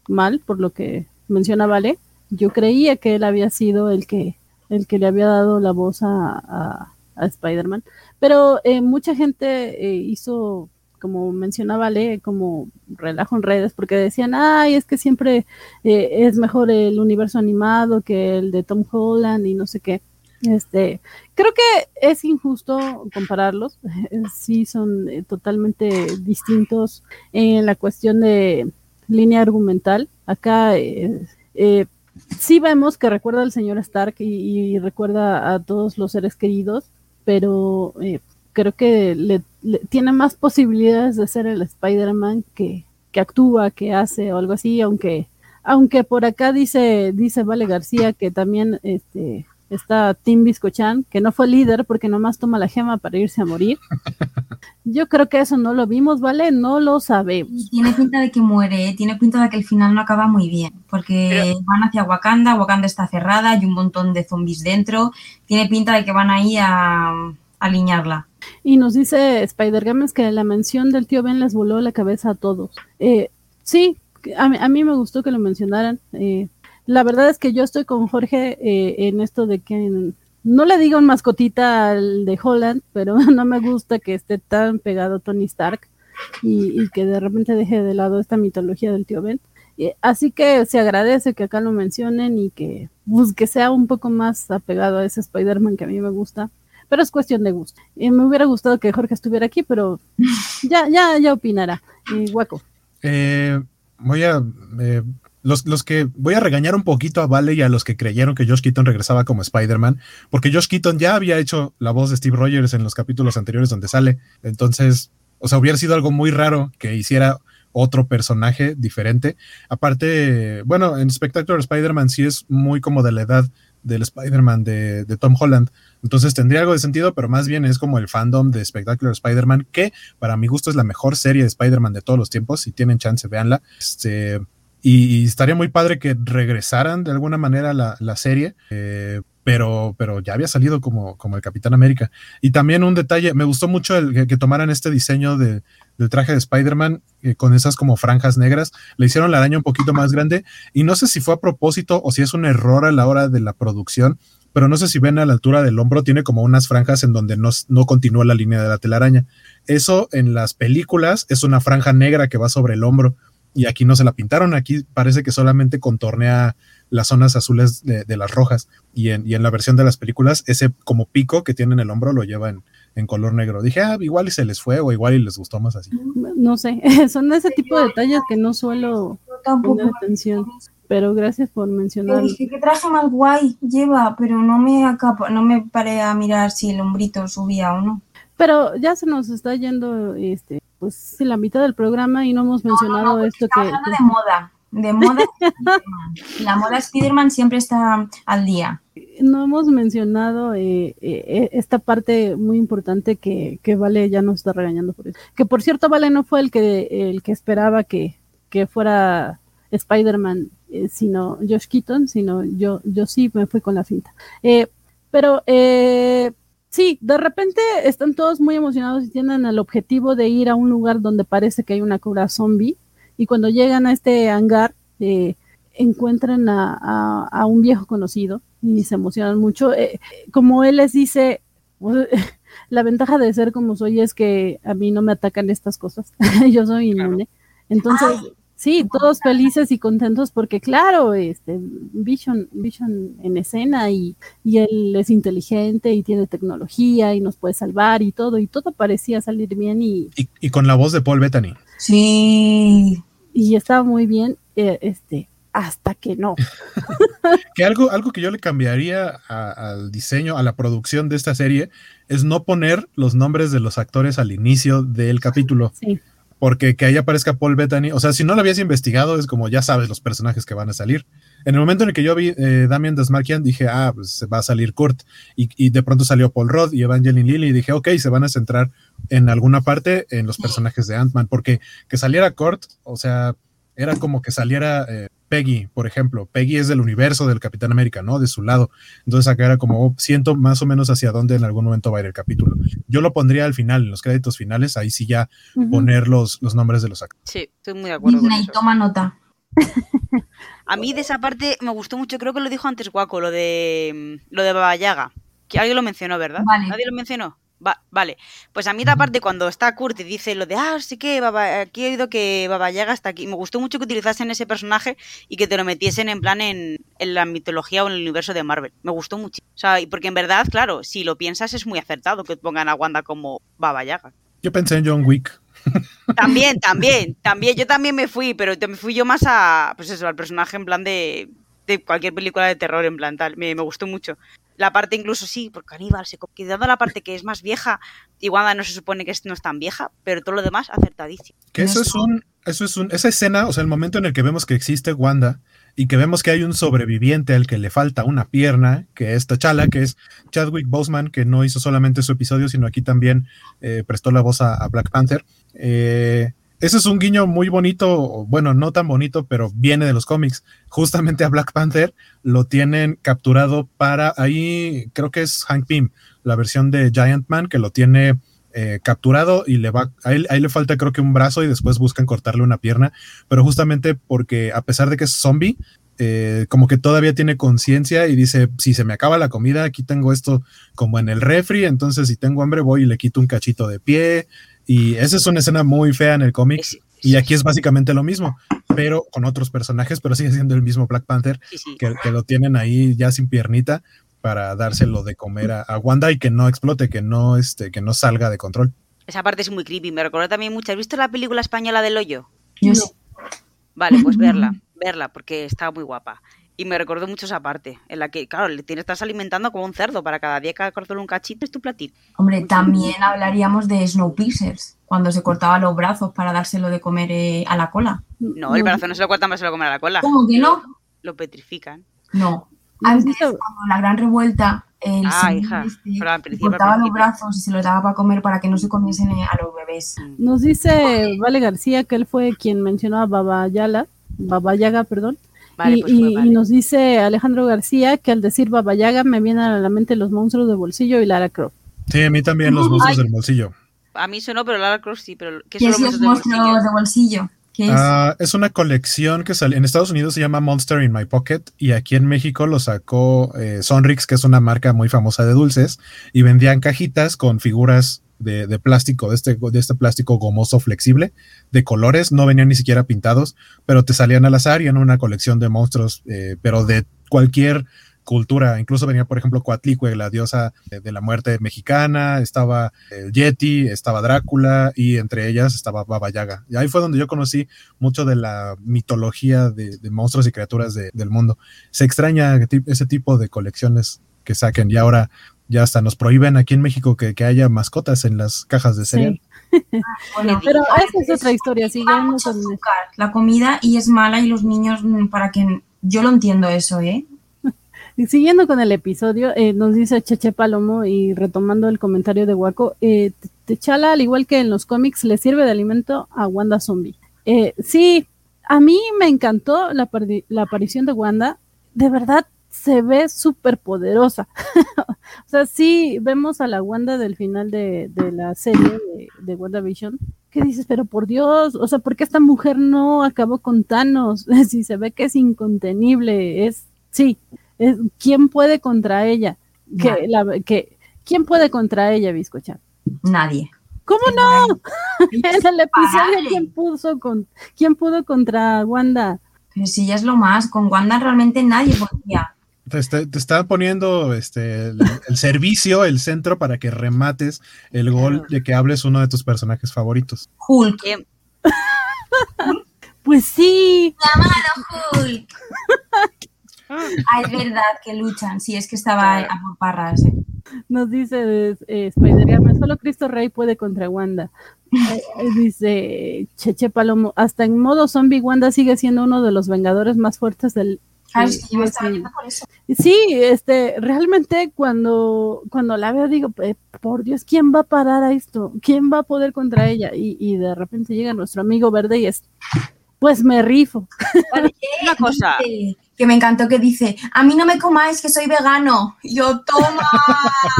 mal, por lo que menciona Vale yo creía que él había sido el que, el que le había dado la voz a, a, Spider-Man, pero eh, mucha gente eh, hizo, como mencionaba Le, como relajo en redes, porque decían, ay, es que siempre eh, es mejor el universo animado que el de Tom Holland y no sé qué. Este, creo que es injusto compararlos, sí son totalmente distintos en la cuestión de línea argumental. Acá eh, sí vemos que recuerda al señor Stark y, recuerda a todos los seres queridos, pero eh, creo que le, tiene más posibilidades de ser el Spider-Man que, que actúa, que hace o algo así, aunque, aunque por acá dice, dice Vale García que también este, está Tim Biscochan, que no fue líder porque nomás toma la gema para irse a morir. Yo creo que eso no lo vimos, ¿vale? No lo sabemos. Tiene pinta de que muere, ¿eh? tiene pinta de que el final no acaba muy bien, porque van hacia Wakanda, Wakanda está cerrada, hay un montón de zombies dentro, tiene pinta de que van ahí a, alinearla. Y nos dice Spider Games que la mención del tío Ben les voló la cabeza a todos. Eh, sí, a, mí, me gustó que lo mencionaran. Eh, la verdad es que yo estoy con Jorge eh, en esto de que no le digo mascotita al de Holland, pero no me gusta que esté tan pegado Tony Stark y, que de repente deje de lado esta mitología del tío Ben. así que se agradece que acá lo mencionen y que, pues, sea un poco más apegado a ese Spider-Man que a mí me gusta. Pero es cuestión de gusto. Y me hubiera gustado que Jorge estuviera aquí, pero ya, ya, ya opinará. Y Guaco. Eh, voy a eh, los, los, que voy a regañar un poquito a Vale y a los que creyeron que Josh Keaton regresaba como Spider-Man, porque Josh Keaton ya había hecho la voz de Steve Rogers en los capítulos anteriores donde sale. Entonces, o sea, hubiera sido algo muy raro que hiciera otro personaje diferente. Aparte, bueno, en Spectacular Spider-Man sí es muy como de la edad del Spider-Man de, de, Tom Holland. Entonces tendría algo de sentido, pero más bien es como el fandom de Spectacular Spider-Man, que para mi gusto es la mejor serie de Spider-Man de todos los tiempos. Si tienen chance, véanla. Este, y, estaría muy padre que regresaran de alguna manera la, la serie. Eh, pero, pero ya había salido como, como el Capitán América. Y también un detalle, me gustó mucho el, que, tomaran este diseño de, del traje de Spider-Man eh, con esas como franjas negras. Le hicieron la araña un poquito más grande y no sé si fue a propósito o si es un error a la hora de la producción, pero no sé si ven a la altura del hombro, tiene como unas franjas en donde no, no continúa la línea de la telaraña. Eso en las películas es una franja negra que va sobre el hombro y aquí no se la pintaron, aquí parece que solamente contornea las zonas azules de, las rojas y en, y en, la versión de las películas ese como pico que tiene en el hombro lo lleva en, color negro. Dije, ah, igual y se les fue o igual y les gustó más así. No sé, son ese tipo de detalles que no suelo poner atención. Pero gracias por mencionarlo. Dije que traje más guay lleva, pero no me acabo, no me paré a mirar si el hombrito subía o no. Pero ya se nos está yendo este pues la mitad del programa y no hemos mencionado esto que, de moda de moda. la moda Spider-Man siempre está al día. No hemos mencionado eh, eh, esta parte muy importante que, Vale ya nos está regañando por eso. Que por cierto, Vale no fue el que, el que esperaba que, fuera Spider-Man, eh, sino Josh Keaton, sino yo, yo sí me fui con la finta. pero sí, de repente están todos muy emocionados y tienen el objetivo de ir a un lugar donde parece que hay una cura zombie y cuando llegan a este hangar eh, encuentran a, un viejo conocido y se emocionan mucho. Eh, como él les dice, la ventaja de ser como soy es que a mí no me atacan estas cosas, yo soy inmune. Entonces, sí, todos felices y contentos porque claro, este Vision, Vision en escena y, y, él es inteligente y tiene tecnología y nos puede salvar y todo, y todo parecía salir bien y... Y, y con la voz de Paul Bettany. Sí y estaba muy bien, eh, este, hasta que no. que algo, algo que yo le cambiaría al diseño, a la producción de esta serie, es no poner los nombres de los actores al inicio del capítulo. Sí. Porque que ahí aparezca Paul Bettany, o sea, si no lo habías investigado, es como ya sabes los personajes que van a salir. En el momento en el que yo vi eh, Damien Desmarquian, dije, ah, pues va a salir Kurt. Y, y, de pronto salió Paul Rudd y Evangeline Lilly, y dije, ok, se van a centrar en alguna parte en los personajes de Ant-Man, porque que saliera Kurt, o sea, era como que saliera eh, Peggy, por ejemplo. Peggy es del universo del Capitán América, ¿no? De su lado. Entonces acá era como, oh, siento más o menos hacia dónde en algún momento va a ir el capítulo. Yo lo pondría al final, en los créditos finales, ahí sí ya poner los, los nombres de los actores. Sí, estoy muy de acuerdo. Disney, toma nota. a mí de esa parte me gustó mucho, creo que lo dijo antes Guaco, lo de lo de Baba Yaga. Que alguien lo mencionó, ¿verdad? ¿Nadie lo mencionó? Vale, pues a mí la parte cuando está Kurt y dice lo de, ah, sí que aquí he oído que Baba Yaga está aquí. Me gustó mucho que utilizasen ese personaje y que te lo metiesen en plan en, la mitología o en el universo de Marvel. Me gustó mucho. O sea, porque en verdad, claro, si lo piensas es muy acertado que pongan a Wanda como Baba Yaga. Yo pensé en John Wick. También, también, también. Yo también me fui, pero me fui yo más a, pues eso, al personaje en plan de, de cualquier película de terror en plan tal. Me, me gustó mucho la parte incluso sí, porque Aníbal se quedando la parte que es más vieja, y Wanda no se supone que no es tan vieja, pero todo lo demás acertadísimo. Que eso es un, eso es un, esa escena, o sea, el momento en el que vemos que existe Wanda y que vemos que hay un sobreviviente al que le falta una pierna, que es T'Challa, que es Chadwick Boseman, que no hizo solamente su episodio, sino aquí también eh, prestó la voz a, Black Panther. Eh, ese es un guiño muy bonito, bueno, no tan bonito, pero viene de los cómics. Justamente a Black Panther lo tienen capturado para ahí, creo que es Hank Pym, la versión de Giant Man, que lo tiene eh, capturado y le va, a él, ahí le falta creo que un brazo y después buscan cortarle una pierna, pero justamente porque a pesar de que es zombie, eh, como que todavía tiene conciencia y dice, si se me acaba la comida, aquí tengo esto como en el refri, entonces si tengo hambre voy y le quito un cachito de pie. Y esa es una escena muy fea en el cómic. Y aquí es básicamente lo mismo, pero con otros personajes, pero sigue siendo el mismo Black Panther, que, que, lo tienen ahí ya sin piernita, para dárselo de comer a, Wanda y que no explote, que no, este, que no salga de control. Esa parte es muy creepy. Me recuerda también mucho. ¿Has visto la película española del hoyo? No. Vale, pues verla, verla, porque está muy guapa. Y me recordó mucho esa parte, en la que, claro, le tienes, estás alimentando como un cerdo para cada día que cortarle un cachito es tu platito. Hombre, también hablaríamos de Snowpiercer, cuando se cortaba los brazos para dárselo de comer eh, a la cola. No, el brazo no se lo cortan para se lo comer a la cola. ¿Cómo que no? Lo petrifican. No, antes, cuando la gran revuelta, el ah, hija, este, cortaba los brazos y se los daba para comer para que no se comiesen a los bebés. Nos dice Vale García que él fue quien mencionó a Baba Baba Yaga, perdón. Y, pues nos dice Alejandro García que al decir Baba Yaga me vienen a la mente los monstruos de bolsillo y Lara Croft. Sí, a mí también los monstruos del bolsillo. A mí sonó, pero Lara Croft sí, pero ¿qué, son los monstruos de bolsillo? Ah, es? una colección que sale en Estados Unidos se llama Monster in My Pocket y aquí en México lo sacó eh, Sonrix, que es una marca muy famosa de dulces, y vendían cajitas con figuras de, plástico, de este, de este plástico gomoso flexible, de colores, no venían ni siquiera pintados, pero te salían al azar y en una colección de monstruos, eh, pero de cualquier cultura. Incluso venía, por ejemplo, Coatlicue, la diosa de, la muerte mexicana, estaba el Yeti, estaba Drácula y entre ellas estaba Baba Yaga. Y ahí fue donde yo conocí mucho de la mitología de, monstruos y criaturas del mundo. Se extraña ese tipo de colecciones que saquen y ahora ya hasta nos prohíben aquí en México que, haya mascotas en las cajas de cereal. pero esa es otra historia, La comida y es mala y los niños, mm, para que yo lo entiendo eso, ¿eh? siguiendo con el episodio, eh, nos dice Cheche Palomo y retomando el comentario de Waco, eh, Techala, al igual que en los cómics, le sirve de alimento a Wanda Zombie. Eh, sí, a mí me encantó la, aparición de Wanda. De verdad, se ve súper poderosa. o sea, sí vemos a la Wanda del final de, la serie de, de WandaVision. ¿Qué dices? Pero por Dios, o sea, ¿por qué esta mujer no acabó con Thanos? si se ve que es incontenible, es, sí, ¿Quién puede contra ella? Que, ¿Quién puede contra ella, Biscocha? Nadie. ¿Cómo no? en el episodio, ¿quién, puso con, ¿quién pudo contra Wanda? Pero si ya es lo más, con Wanda realmente nadie podía. Te, está, poniendo este, el, servicio, el centro para que remates el gol de que hables uno de tus personajes favoritos. Hulk. pues sí. Llamado Hulk. Ah, es verdad que luchan, sí, es que estaba a por parras. Eh. Nos dice eh, Spider-Man, solo Cristo Rey puede contra Wanda. Eh, eh, dice Cheche Palomo, hasta en modo zombie Wanda sigue siendo uno de los vengadores más fuertes del... Ah, sí, por eso. Sí, este, realmente cuando, cuando la veo digo, por Dios, ¿quién va a parar a esto? ¿Quién va a poder contra ella? Y, y de repente llega nuestro amigo verde y es, pues me rifo. Una cosa que me encantó que dice, a mí no me comáis que soy vegano. yo, toma.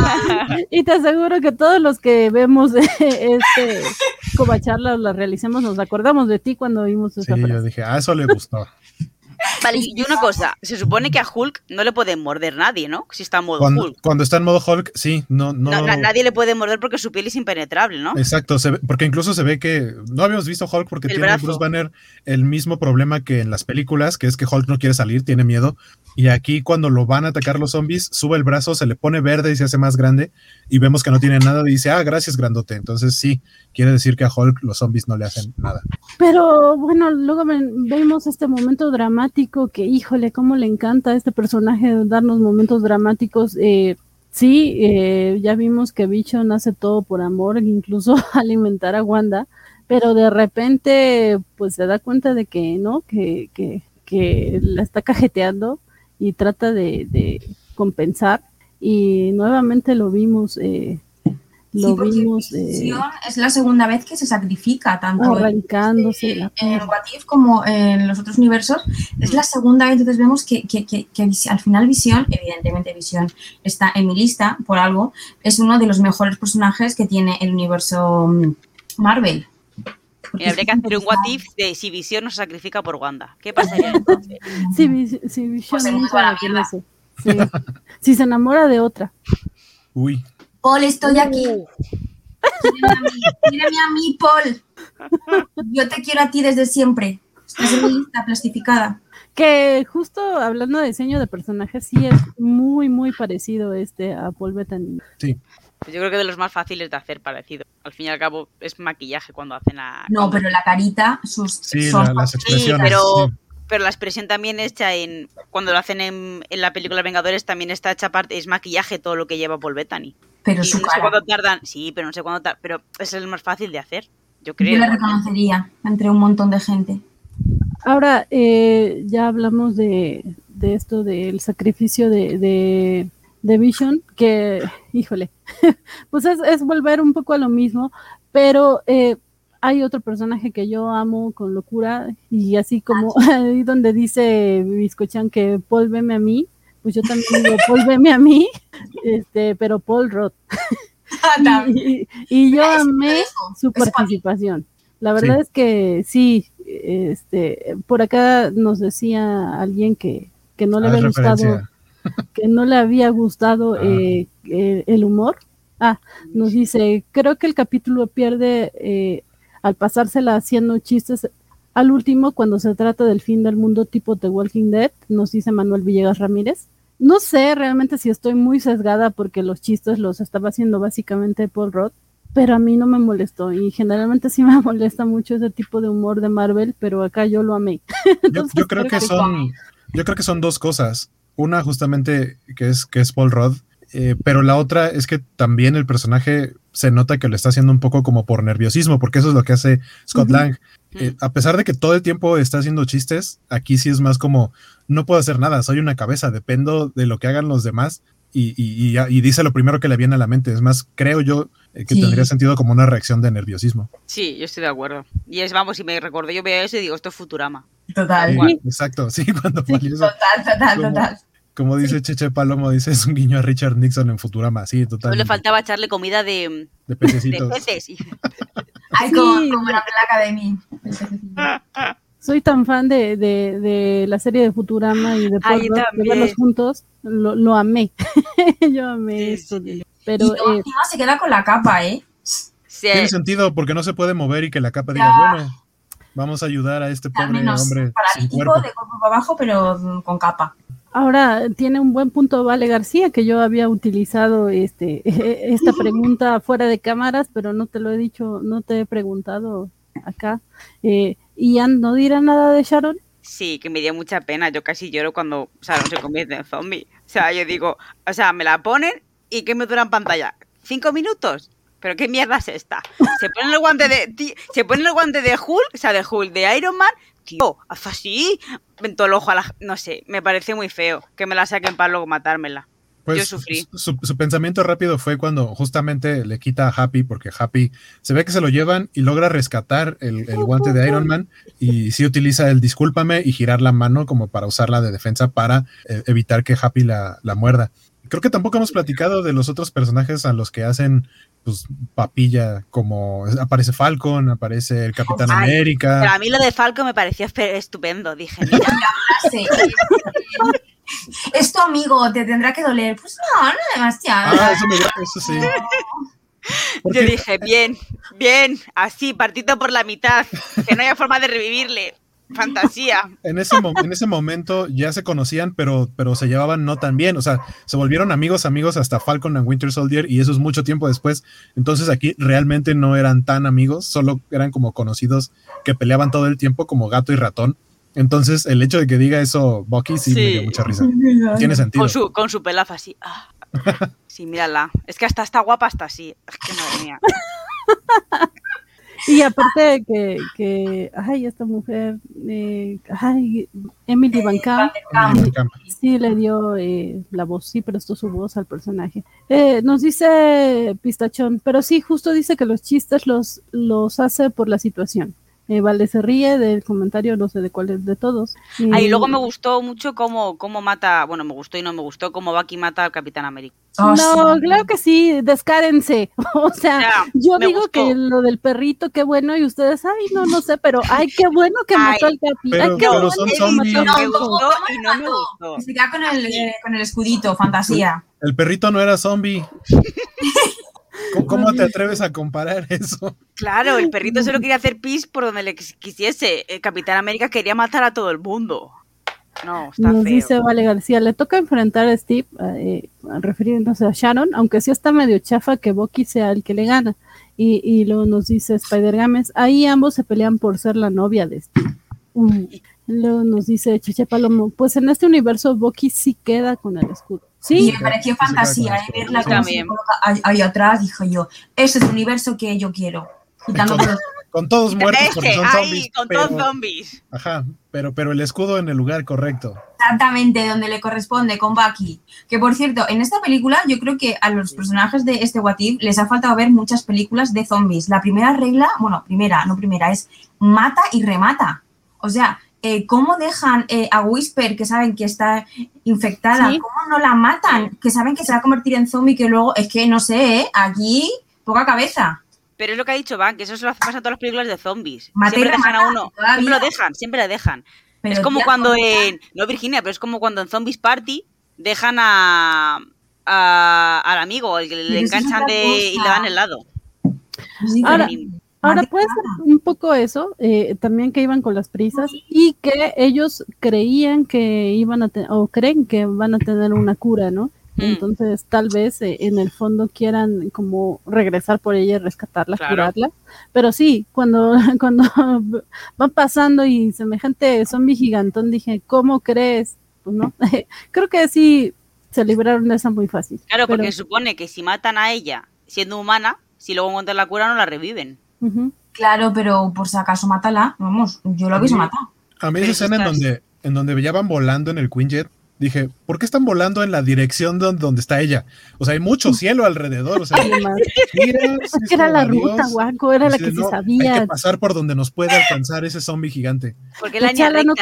y te aseguro que todos los que vemos este charla la realicemos, nos acordamos de ti cuando vimos esa sí, yo dije, a eso le gustó. Vale, y una cosa, se supone que a Hulk no le puede morder nadie, ¿no? Si está en modo cuando, Hulk. Cuando está en modo Hulk, sí, no, no... nadie le puede morder porque su piel es impenetrable, ¿no? Exacto, porque incluso se ve que no habíamos visto Hulk porque tiene Bruce Banner el mismo problema que en las películas, que es que Hulk no quiere salir, tiene miedo, y aquí cuando lo van a atacar los zombies, sube el brazo, se le pone verde y se hace más grande, y vemos que no tiene nada, y dice, ah, gracias, grandote. Entonces sí, quiere decir que a Hulk los zombies no le hacen nada. Pero bueno, luego vemos este momento dramático que, híjole, cómo le encanta a este personaje darnos momentos dramáticos. Eh, sí, eh, ya vimos que Bicho nace todo por amor, incluso alimentar a Wanda, pero de repente pues se da cuenta de que no, que, que, que la está cajeteando y trata de, compensar y nuevamente lo vimos, eh, lo vimos. es la segunda vez que se sacrifica, tanto arrancándose en, en What If como en los otros universos. Es la segunda vez, entonces vemos que, que, que, al final Visión, evidentemente Visión está en mi lista por algo, es uno de los mejores personajes que tiene el universo mm, Marvel. Y habría que hacer un what if de si Visión nos sacrifica por Wanda. ¿Qué pasaría entonces? si, si Visión pues si se enamora de otra. Uy. Paul, estoy aquí. Mírame a, mí, Paul. Yo te quiero a ti desde siempre. Estás en mi lista plastificada. Que justo hablando de diseño de personajes, sí es muy, muy parecido este a Paul Bettany. Sí. Pues yo creo que de los más fáciles de hacer parecido. Al fin y al cabo es maquillaje cuando hacen a... No, pero la carita, sus... Sí, las expresiones. pero pero la expresión también hecha en cuando lo hacen en, la película Vengadores también está hecha parte es maquillaje todo lo que lleva Paul Bettany. Pero su no sé cuándo tardan sí pero no sé cuándo tardan pero es el más fácil de hacer yo creo yo la reconocería entre un montón de gente. Ahora eh, ya hablamos de, de, esto del sacrificio de, de, de Vision que híjole pues es, es, volver un poco a lo mismo pero eh, hay otro personaje que yo amo con locura y así como ah, ahí donde dice Biscochan que Paul veme a mí, pues yo también digo Paul veme a mí, este, pero Paul Roth. Ah, y, yo amé su participación. La verdad es que sí, este, por acá nos decía alguien que, que no le ah, había gustado, que no le había gustado eh, eh, el humor. Ah, nos dice, creo que el capítulo pierde eh, al pasársela haciendo chistes al último cuando se trata del fin del mundo tipo The Walking Dead, nos dice Manuel Villegas Ramírez. No sé realmente si estoy muy sesgada porque los chistes los estaba haciendo básicamente Paul Roth, pero a mí no me molestó y generalmente sí me molesta mucho ese tipo de humor de Marvel, pero acá yo lo amé. yo, creo que son, yo creo que son dos cosas. Una justamente que es que es Paul Roth, eh, pero la otra es que también el personaje se nota que lo está haciendo un poco como por nerviosismo, porque eso es lo que hace Scott Lang. Eh, a pesar de que todo el tiempo está haciendo chistes, aquí sí es más como, no puedo hacer nada, soy una cabeza, dependo de lo que hagan los demás y, y, dice lo primero que le viene a la mente. Es más, creo yo eh, que tendría sentido como una reacción de nerviosismo. Sí, yo estoy de acuerdo. Y es, vamos, si me recordé, yo veo eso y digo, esto es Futurama. Total. exacto, sí, cuando Total, total, total. Como dice Cheche Palomo, dice, es un guiño a Richard Nixon en Futurama, sí, total. le faltaba echarle comida de, de pececitos. De peces. Ay, como, la placa de mí. Soy tan fan de, de, de, la serie de Futurama y de, Paul de verlos juntos, lo, lo amé. Yo amé esto. Pero, y eh, se queda con la capa, ¿eh? Tiene sentido porque no se puede mover y que la capa diga, bueno, vamos a ayudar a este pobre hombre. Sin cuerpo. de cuerpo para abajo, pero con capa. Ahora tiene un buen punto Vale García, que yo había utilizado este esta pregunta fuera de cámaras, pero no te lo he dicho, no te he preguntado acá. Eh, ¿Ian no dirá nada de Sharon? Sí, que me dio mucha pena. Yo casi lloro cuando Sharon se convierte en zombie. O sea, yo digo, o sea, me la ponen y ¿qué me dura en pantalla? ¿Cinco minutos? ¿Pero qué mierda es esta? Se pone el guante de. Se pone el guante de Hulk, o sea, de Hulk, de Iron Man, tío, haz así, vento el ojo a la... No sé, me parece muy feo que me la saquen para luego matármela. Pues Yo sufrí. Su, pensamiento rápido fue cuando justamente le quita a Happy, porque Happy se ve que se lo llevan y logra rescatar el, guante de Iron Man y sí utiliza el discúlpame y girar la mano como para usarla de defensa para eh, evitar que Happy la, la muerda. Creo que tampoco hemos platicado de los otros personajes a los que hacen pues papilla como aparece Falcon, aparece el Capitán América. Pero a mí lo de Falcon me pareció estupendo, dije, mira. es tu amigo, te tendrá que doler. Pues no, no demasiado. Ah, eso, me, eso sí. Yo dije, bien, bien, así, partito por la mitad, que no haya forma de revivirle. Fantasía. En ese, en ese momento ya se conocían, pero, pero se llevaban no tan bien. O sea, se volvieron amigos, amigos hasta Falcon and Winter Soldier y eso es mucho tiempo después. Entonces aquí realmente no eran tan amigos, solo eran como conocidos que peleaban todo el tiempo como gato y ratón. Entonces el hecho de que diga eso Bucky sí, me dio mucha risa. Tiene sentido. Con su, con su pelaza así. Ah. Sí, mírala. Es que hasta está guapa hasta así. Es que madre mía. Y aparte que, que ay, esta mujer, eh, ay, Emily Van Camp, sí le dio eh, la voz, sí prestó su voz al personaje. Eh, nos dice Pistachón, pero sí, justo dice que los chistes los, los hace por la situación. Eh, Valde se ríe del comentario, no sé de cuál es de todos. Y luego me gustó mucho cómo, cómo mata, bueno, me gustó y no me gustó cómo Bucky mata al Capitán América. no, claro que sí, descárense. O sea, yo digo que lo del perrito, qué bueno, y ustedes, ay, no, no sé, pero ay, qué bueno que mató al Capitán. Ay, qué bueno son zombies. No me gustó y no me gustó. Se queda con el, eh, con el escudito, fantasía. El perrito no era zombie. ¿Cómo, te atreves a comparar eso? Claro, el perrito solo quería hacer pis por donde le quisiese. El Capitán América quería matar a todo el mundo. No, está Nos dice Vale García, le toca enfrentar a Steve, eh, refiriéndose a Sharon, aunque sí está medio chafa que Bucky sea el que le gana. Y, y luego nos dice Spider Games, ahí ambos se pelean por ser la novia de Steve. Mm. Luego nos dice Cheche Palomo, pues en este universo Bucky sí queda con el escudo. Sí, y me pareció fantasía ¿eh? verla también. ahí atrás, dije yo, ese es el universo que yo quiero. con, todos muertos porque son zombies. Con todos zombies. Ajá, pero, pero el escudo en el lugar correcto. Exactamente, donde le corresponde, con Bucky. Que por cierto, en esta película yo creo que a los personajes de este What les ha faltado ver muchas películas de zombies. La primera regla, bueno, primera, no primera, es mata y remata. O sea, eh, ¿cómo dejan eh, a Whisper, que saben que está infectada? ¿Cómo no la matan? Que saben que se va a convertir en zombie, que luego, es que no sé, ¿eh? aquí poca cabeza. Pero es lo que ha dicho Van, que eso se lo pasa en todas las películas de zombies. siempre dejan a uno, siempre lo dejan, siempre le dejan. es como cuando en, no Virginia, pero es como cuando en Zombies Party dejan a, al amigo, el que le enganchan de, y le dan el lado. Ahora, Ahora puede ser un poco eso, eh, también que iban con las prisas y que ellos creían que iban a tener, o creen que van a tener una cura, ¿no? Mm. Entonces tal vez eh, en el fondo quieran como regresar por ella y rescatarla, curarla. Pero sí, cuando, cuando van pasando y semejante zombie gigantón, dije, ¿cómo crees? Pues no, creo que sí se libraron de esa muy fácil. Claro, porque supone que si matan a ella siendo humana, si luego encuentran la cura no la reviven. Claro, pero por si acaso mátala, vamos, yo lo hubiese matado. A mí esa escena en donde, en donde ya van volando en el Quinjet, dije, ¿por qué están volando en la dirección donde, está ella? O sea, hay mucho cielo alrededor. O sea, es que era la ruta, guaco, era la que se sabía. Hay que pasar por donde nos puede alcanzar ese zombie gigante. Porque la niña no,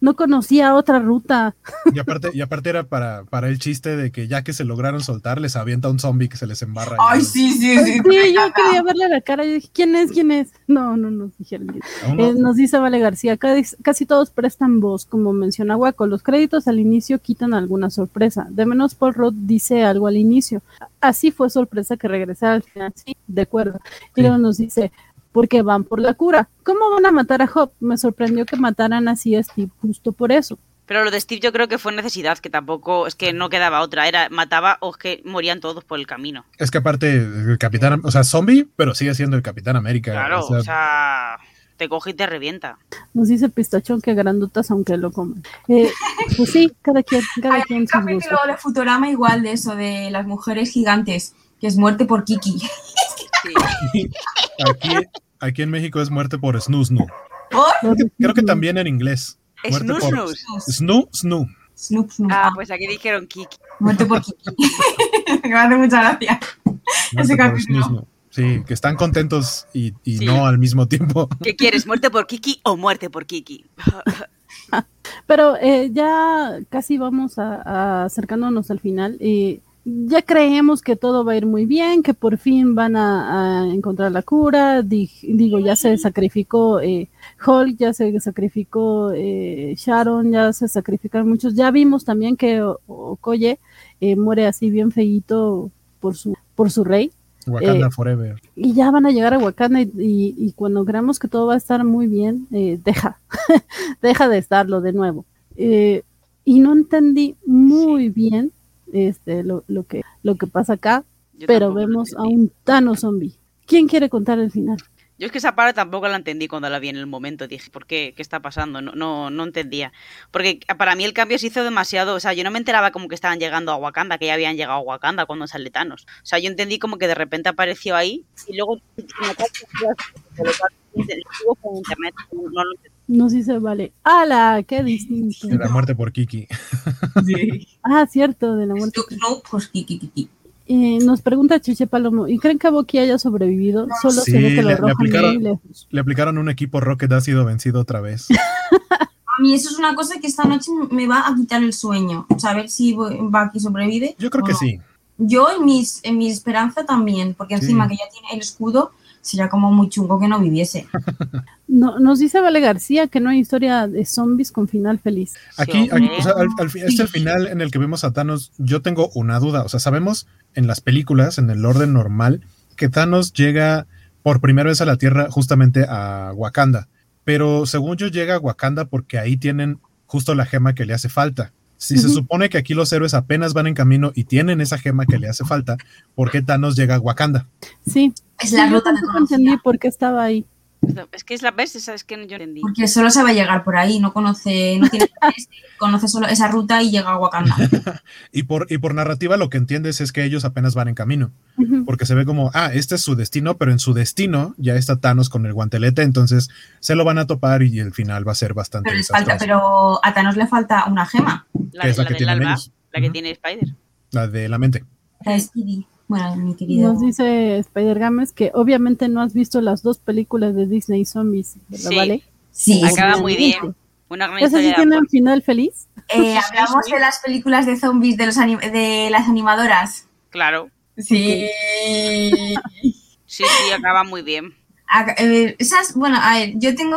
no, conocía otra ruta. Y aparte, y aparte era para, para el chiste de que ya que se lograron soltar, les avienta un zombie que se les embarra. Ay, sí, sí, sí. Sí, yo quería verle la cara. Yo dije, ¿quién es? ¿Quién es? No, no nos dijeron. Eh, nos dice Vale García, casi todos prestan voz, como menciona Guaco. Los créditos al inicio quitan alguna sorpresa. De menos Paul Rudd dice algo al inicio. Así fue sorpresa que regresara al final. Sí, de acuerdo. Y luego nos dice, porque van por la cura. ¿Cómo van a matar a Job? Me sorprendió que mataran así a Steve justo por eso. Pero lo de Steve yo creo que fue necesidad, que tampoco, es que no quedaba otra, era mataba o es que morían todos por el camino. Es que aparte, el capitán, o sea, zombie, pero sigue siendo el Capitán América. Claro, o sea te coge y te revienta. Nos dice Pistachón que grandotas aunque lo coman. Eh, pues sí, cada quien, cada Hay quien un capítulo de Futurama igual de eso, de las mujeres gigantes, que es muerte por Kiki. Aquí, aquí, en México es muerte por Snoo. Creo que también en inglés. Muerte por Snoo Snoo. Snoop, Snoop. Ah, pues aquí dijeron Kiki. Muerte por Kiki. Me hace mucha gracia. Ese capítulo. Sí, que están contentos y, no al mismo tiempo. ¿Qué quieres, muerte por Kiki o muerte por Kiki? Pero eh, ya casi vamos a, acercándonos al final y ya creemos que todo va a ir muy bien, que por fin van a, encontrar la cura. digo, ya se sacrificó eh, Hulk, ya se sacrificó eh, Sharon, ya se sacrificaron muchos. Ya vimos también que Okoye eh, muere así bien feíto por su, por su rey. Wakanda eh, Forever. Y ya van a llegar a Wakanda y, cuando creamos que todo va a estar muy bien, eh, deja, deja de estarlo de nuevo. Eh, y no entendí muy bien este, lo, que, lo que pasa acá, pero vemos a un Thanos zombie. ¿Quién quiere contar el final? Yo es que esa parte tampoco la entendí cuando la vi en el momento. Dije, ¿por qué? ¿Qué está pasando? No, no, no entendía. Porque para mí el cambio se hizo demasiado. O sea, yo no me enteraba como que estaban llegando a Wakanda, que ya habían llegado a Wakanda cuando sale Thanos. O sea, yo entendí como que de repente apareció ahí y luego internet. No, sí se vale. ¡Hala! ¡Qué distinto! De la muerte por Kiki. Ah, cierto, de la muerte. No, pues Kiki, Kiki. Eh, nos pregunta Chiche Palomo, ¿y creen que Boki haya sobrevivido? Solo Sí, se ve que lo le- le aplicaron- lejos. Le aplicaron un equipo Rocket ha sido vencido otra vez. A mí eso es una cosa que esta noche me va a quitar el sueño. Saber si Bucky sobrevive. Yo creo que no. sí. Yo en, mis, en mi esperanza también, porque Sí. encima que ya tiene el escudo, sería como muy chungo que no viviese. No, nos dice Vale García que no hay historia de zombies con final feliz. Aquí, aquí, o sea, al, este al final en el que vemos a Thanos, yo tengo una duda. O sea, sabemos en las películas, en el orden normal, que Thanos llega por primera vez a la Tierra justamente a Wakanda. Pero según yo llega a Wakanda porque ahí tienen justo la gema que le hace falta. Si se supone que aquí los héroes apenas van en camino y tienen esa gema que le hace falta, ¿por qué Thanos llega a Wakanda? Sí, Es la ruta que tampoco entendí por qué estaba ahí. Es que es la vez, esa es que yo no entendí. Porque solo sabe llegar por ahí, no conoce, no tiene conoce solo esa ruta y llega a Wakanda. Y por, y por narrativa lo que entiendes es que ellos apenas van en camino. Porque se ve como, ah, este es su destino, pero en su destino ya está Thanos con el guantelete, entonces se lo van a topar y el final va a ser bastante Pero les falta, pero a Thanos le falta una gema. La, que es la la que del tienen alma, ellos. la que Ujú. tiene Spider. La de la mente. La de Speedy. Bueno, mi querido. Nos dice Spider Games que obviamente no has visto las dos películas de Disney Zombies, ¿verdad, Sí. ¿vale? Sí, Acaba muy bien. ¿Esas sí tienen amor. final feliz? Eh, hablamos de las películas de zombies de, los anim- de las animadoras. Claro. Sí. Sí, sí, acaba muy bien. A- eh, esas, bueno, a ver, yo tengo.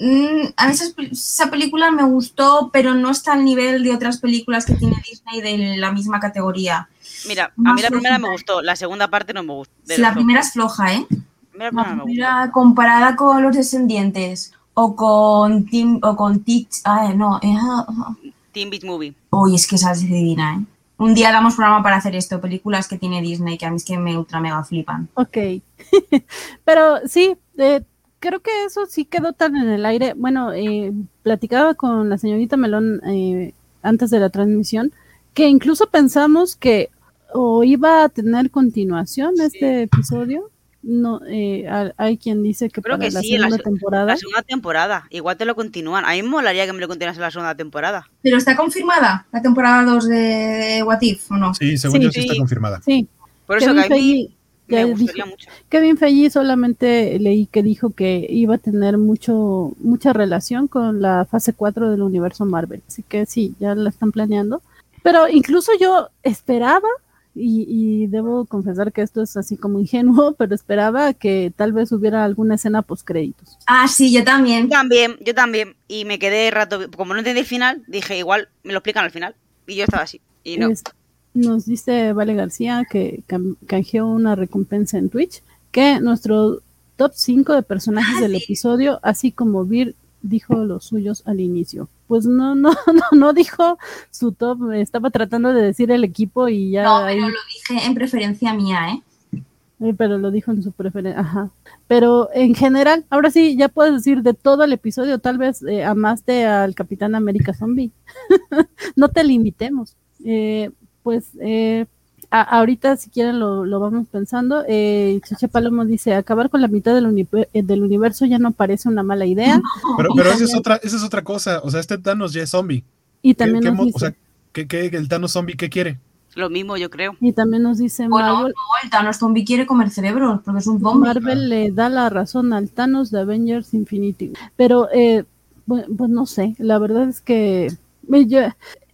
mm, a mí esas esa película me gustó, pero no está al nivel de otras películas que tiene Disney de la misma categoría. Mira, a mí la primera me flojita. gustó, la segunda parte no me gustó. de la primera es floja, ¿eh? La primera La comparada con Los Descendientes o con Tim o con Tix. Ay, no. eh, ah, ah. Teen Beach Movie. Uy, es que esa es divina, ¿eh? Un día hagamos programa para hacer esto, películas que tiene Disney, que a mí es que me ultra mega flipan. Ok. Pero sí, eh, creo que eso sí quedó tan en el aire. Bueno, eh, platicaba con la señorita Melón eh, antes de la transmisión que incluso pensamos que o iba a tener continuación este episodio. No, eh, ha- hay quien dice que Creo para que la sí, la segunda se- temporada. La segunda temporada. Igual te lo continúan. A mí me molaría que me lo continuasen en la segunda temporada. ¿Pero está confirmada la temporada 2 de What If o no? Sí, según Sí. yo sí está Sí. confirmada. Sí, Por eso que Kevin a mí Feige ya me dijo- mucho. Kevin Feige solamente leí que dijo que iba a tener mucho mucha relación con la fase 4 del universo Marvel. Así que sí, ya la están planeando. Pero incluso yo esperaba, y, y debo confesar que esto es así como ingenuo, pero esperaba que tal vez hubiera alguna escena post créditos. Ah, sí, yo también. Yo también, yo también. Y me quedé rato, como no entendí el final, dije igual me lo explican al final. Y yo estaba así. Y no. Es- nos dice Vale García que cam- canjeó una recompensa en Twitch, que nuestro top 5 de personajes Ah, del sí. episodio, así como Vir dijo los suyos al inicio. Pues no, no, no, no dijo su top, estaba tratando de decir el equipo y ya No, ahí, pero lo dije en preferencia mía, ¿eh? eh, pero lo dijo en su preferencia, ajá. Pero en general, ahora sí, ya puedes decir de todo el episodio, tal vez eh, amaste al Capitán América Zombie. no te limitemos. Eh, pues eh, a- ahorita si quieren lo, lo vamos pensando. Eh, Cheche Palomo dice, acabar con la mitad del, eh, del universo ya no parece una mala idea. Pero, pero esa es otra, esa es otra cosa. O sea, este Thanos ya es zombie. Y ¿Qué- también qué nos dice, o sea, ¿qué, qué- el Thanos zombie qué quiere? Lo mismo, yo creo. y también nos dice Bueno, Marvel, no, el Thanos zombie quiere comer cerebros, porque es un zombie. Marvel le da la razón al Thanos de Avengers Infinity. Pero, eh, pues, no sé, la verdad es que me- yo-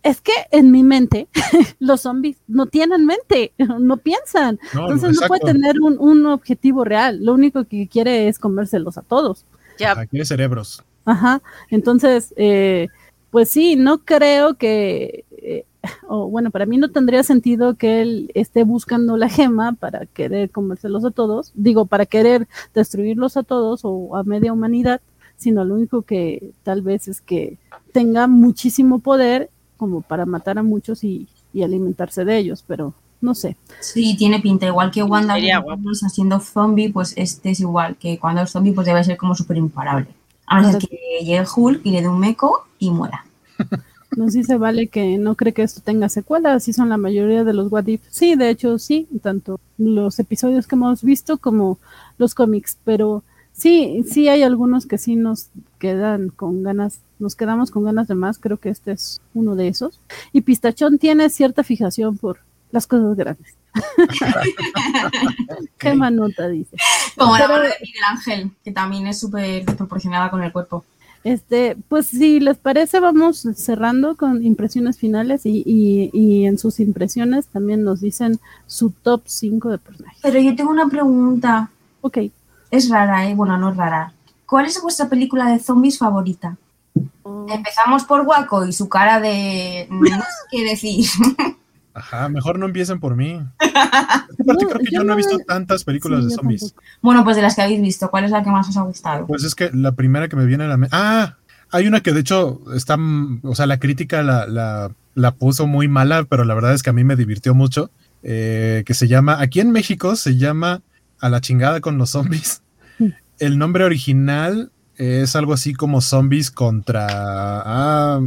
es que en mi mente los zombies no tienen mente, no piensan. No, Entonces no puede tener un, un objetivo real. Lo único que quiere es comérselos a todos. Ya, Ah, quiere cerebros. Ajá. Entonces, eh, pues sí, no creo que, eh, o bueno, para mí no tendría sentido que él esté buscando la gema para querer comérselos a todos, digo, para querer destruirlos a todos o a media humanidad, sino lo único que tal vez es que tenga muchísimo poder como para matar a muchos y, y alimentarse de ellos, pero no sé. Sí, tiene pinta. Igual que Wanda siendo zombie, pues este es igual. Que cuando es zombie, pues debe ser como súper imparable. A no ser que llegue Hulk y le dé un meco y muera. Nos dice Vale que no cree que esto tenga secuela, así son la mayoría de los What If. Sí, de hecho sí, tanto los episodios que hemos visto como los cómics, pero Sí, sí hay algunos que sí nos quedan con ganas, nos quedamos con ganas de más, creo que este es uno de esos. Y Pistachón tiene cierta fijación por las cosas grandes. Qué manota dice. Como la de Miguel Ángel, que también es súper desproporcionada con el cuerpo. Este, pues si les parece, vamos cerrando con impresiones finales y, y, en sus impresiones también nos dicen su top 5 de personajes. Pero yo tengo una pregunta. Ok. Es rara, ¿eh? Bueno, no es rara. ¿Cuál es vuestra película de zombies favorita? Oh. Empezamos por Waco y su cara de... No sé qué decir. Ajá, mejor no empiecen por mí. Aparte, creo que yo, no he visto tantas películas de zombies. Bueno, pues de las que habéis visto, ¿cuál es la que más os ha gustado? Pues es que la primera que me viene a la mente. Ah, hay una que de hecho está. O sea, la crítica la, la, puso muy mala, pero la verdad es que a mí me divirtió mucho. Eh, que se llama. Aquí en México se llama A la chingada con los zombies. El nombre original es algo así como zombies contra ah,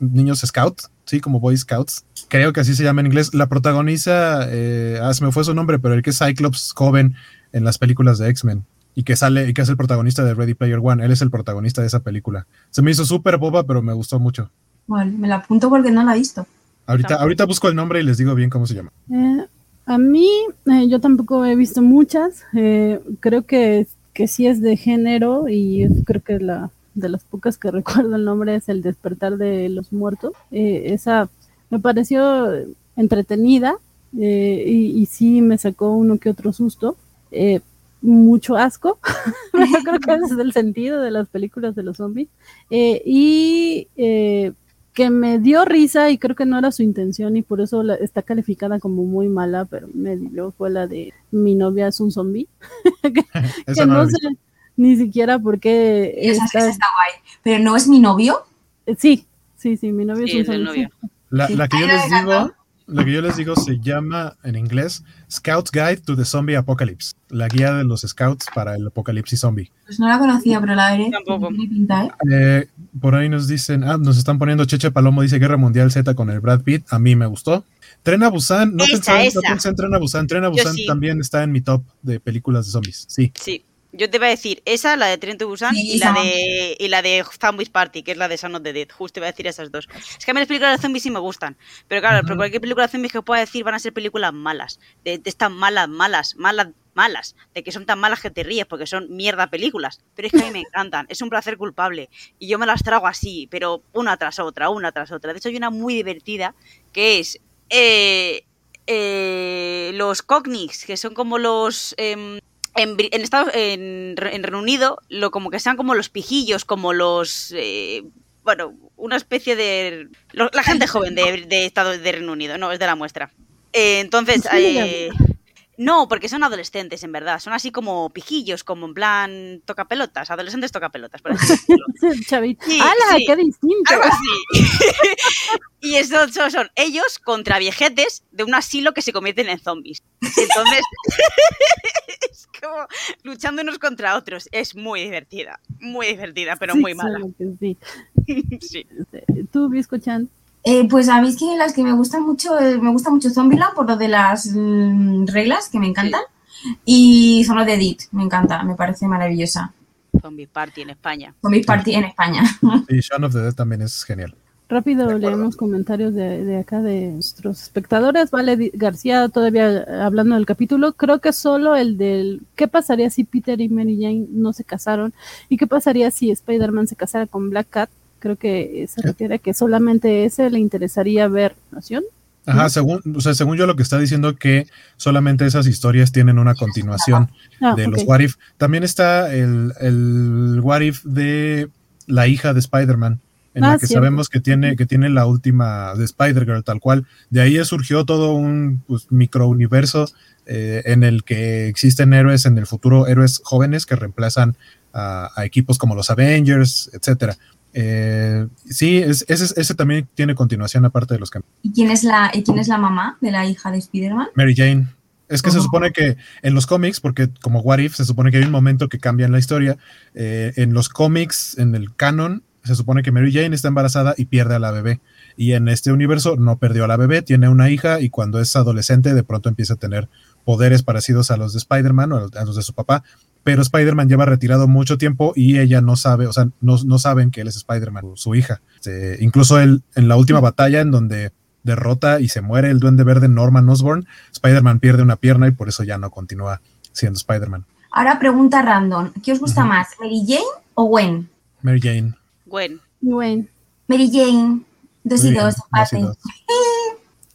niños scouts sí, como Boy Scouts. Creo que así se llama en inglés. La protagoniza, eh, ah, se me fue su nombre, pero el que es Cyclops joven en las películas de X-Men y que sale y que es el protagonista de Ready Player One. Él es el protagonista de esa película. Se me hizo súper boba, pero me gustó mucho. Vale, me la apunto porque no la he visto. Ahorita, ahorita busco el nombre y les digo bien cómo se llama. Eh, a mí, eh, yo tampoco he visto muchas. Eh, creo que, que sí es de género y creo que la, de las pocas que recuerdo el nombre es El despertar de los muertos. Eh, esa me pareció entretenida eh, y, sí me sacó uno que otro susto. Eh, mucho asco, creo que ese es el sentido de las películas de los zombies. y que me dio risa y creo que no era su intención y por eso está calificada como muy mala, pero me dio fue la de mi novia es un zombie. que, no, sé, ni siquiera porque... Esa, está... guay. Pero no es mi novio. Eh, sí, sí, sí, mi novio es un novio. La, la, que yo les digo, la que yo les digo se llama en inglés Scout's Guide to the Zombie Apocalypse, la guía de los scouts para el apocalipsis zombie. Pues no la conocía, pero la veré. Tampoco. ¿eh? Eh, por ahí nos dicen, ah, nos están poniendo Cheche Palomo, dice Guerra Mundial Z con el Brad Pitt, a mí me gustó. Tren a Busan, no, pensé, en Tren a Busan, Tren a Busan también está en mi top de películas de zombies, sí. Sí, yo te iba a decir esa, la de Trento Busan y, la de, y la de Zombies Party, que es la de Son of the Dead. Justo iba a decir esas dos. Es que a mí las películas de zombies sí me gustan. Pero claro, pero cualquier película de zombies que pueda decir van a ser películas malas. De, de estas malas, malas, malas, malas. De que son tan malas que te ríes porque son mierda películas. Pero es que a mí me encantan. Es un placer culpable. Y yo me las trago así, pero una tras otra, una tras otra. De hecho, hay una muy divertida que es. Eh, eh, los Cognics, que son como los. Em, en, en, Estados, en, Reino Unido, lo como que sean como los pijillos, como los. Eh, bueno, una especie de. la gente joven de, de, Estado de Reino Unido, no, es de la muestra. Eh, entonces. Eh, no, porque son adolescentes, en verdad. Son así como pijillos, como en plan toca pelotas, adolescentes toca pelotas, por así ¡Hala, qué distinto! Algo así. y eso, son ellos contra viejetes de un asilo que se convierten en zombies. Entonces, es como luchando unos contra otros. Es muy divertida, muy divertida, pero muy mala. Sí. sí. ¿Tú, Visco Chan? Eh, pues a mí es que las que me gustan mucho, eh, me gusta mucho Zombieland por lo de las mm, reglas que me encantan. Y solo de Edith, me encanta, me parece maravillosa. Zombie Party en España. Zombie Party en España. Y Shaun of the Dead también es genial. Rápido leemos comentarios de, de, acá de nuestros espectadores. Vale, García, todavía hablando del capítulo, creo que solo el del qué pasaría si Peter y Mary Jane no se casaron y qué pasaría si Spider-Man se casara con Black Cat creo que se refiere a que solamente ese le interesaría ver, ¿nación? Ajá, según, o sea, según yo lo que está diciendo que solamente esas historias tienen una continuación ah, de los What If. También está el, el What If de la hija de Spider-Man, en la ah, que sabemos que tiene, que tiene la última de Spider-Girl, tal cual. De ahí surgió todo un pues, microuniverso eh, en el que existen héroes en el futuro, héroes jóvenes que reemplazan a, a equipos como los Avengers, etcétera. Eh, sí, ese, ese, también tiene continuación aparte de los cambios. ¿Y quién es la, ¿y quién es la mamá de la hija de Spider-Man? Mary Jane. Es que se supone que en los cómics, porque como What If, se supone que hay un momento que cambia en la historia. Eh, en los cómics, en el canon, se supone que Mary Jane está embarazada y pierde a la bebé. Y en este universo no perdió a la bebé, tiene una hija y cuando es adolescente de pronto empieza a tener poderes parecidos a los de Spider-Man o a los de su papá, pero Spider-Man lleva retirado mucho tiempo y ella no sabe, o sea, no, no saben que él es Spider-Man, su hija. Este, incluso él, en la última batalla en donde derrota y se muere el duende verde Norman Osborn, Spider-Man pierde una pierna y por eso ya no continúa siendo Spider-Man. Ahora pregunta random, ¿qué os gusta más, Mary Jane o Gwen? Mary Jane. Gwen. Gwen. Mary Jane, dos y bien, dos, dos y empate. dos.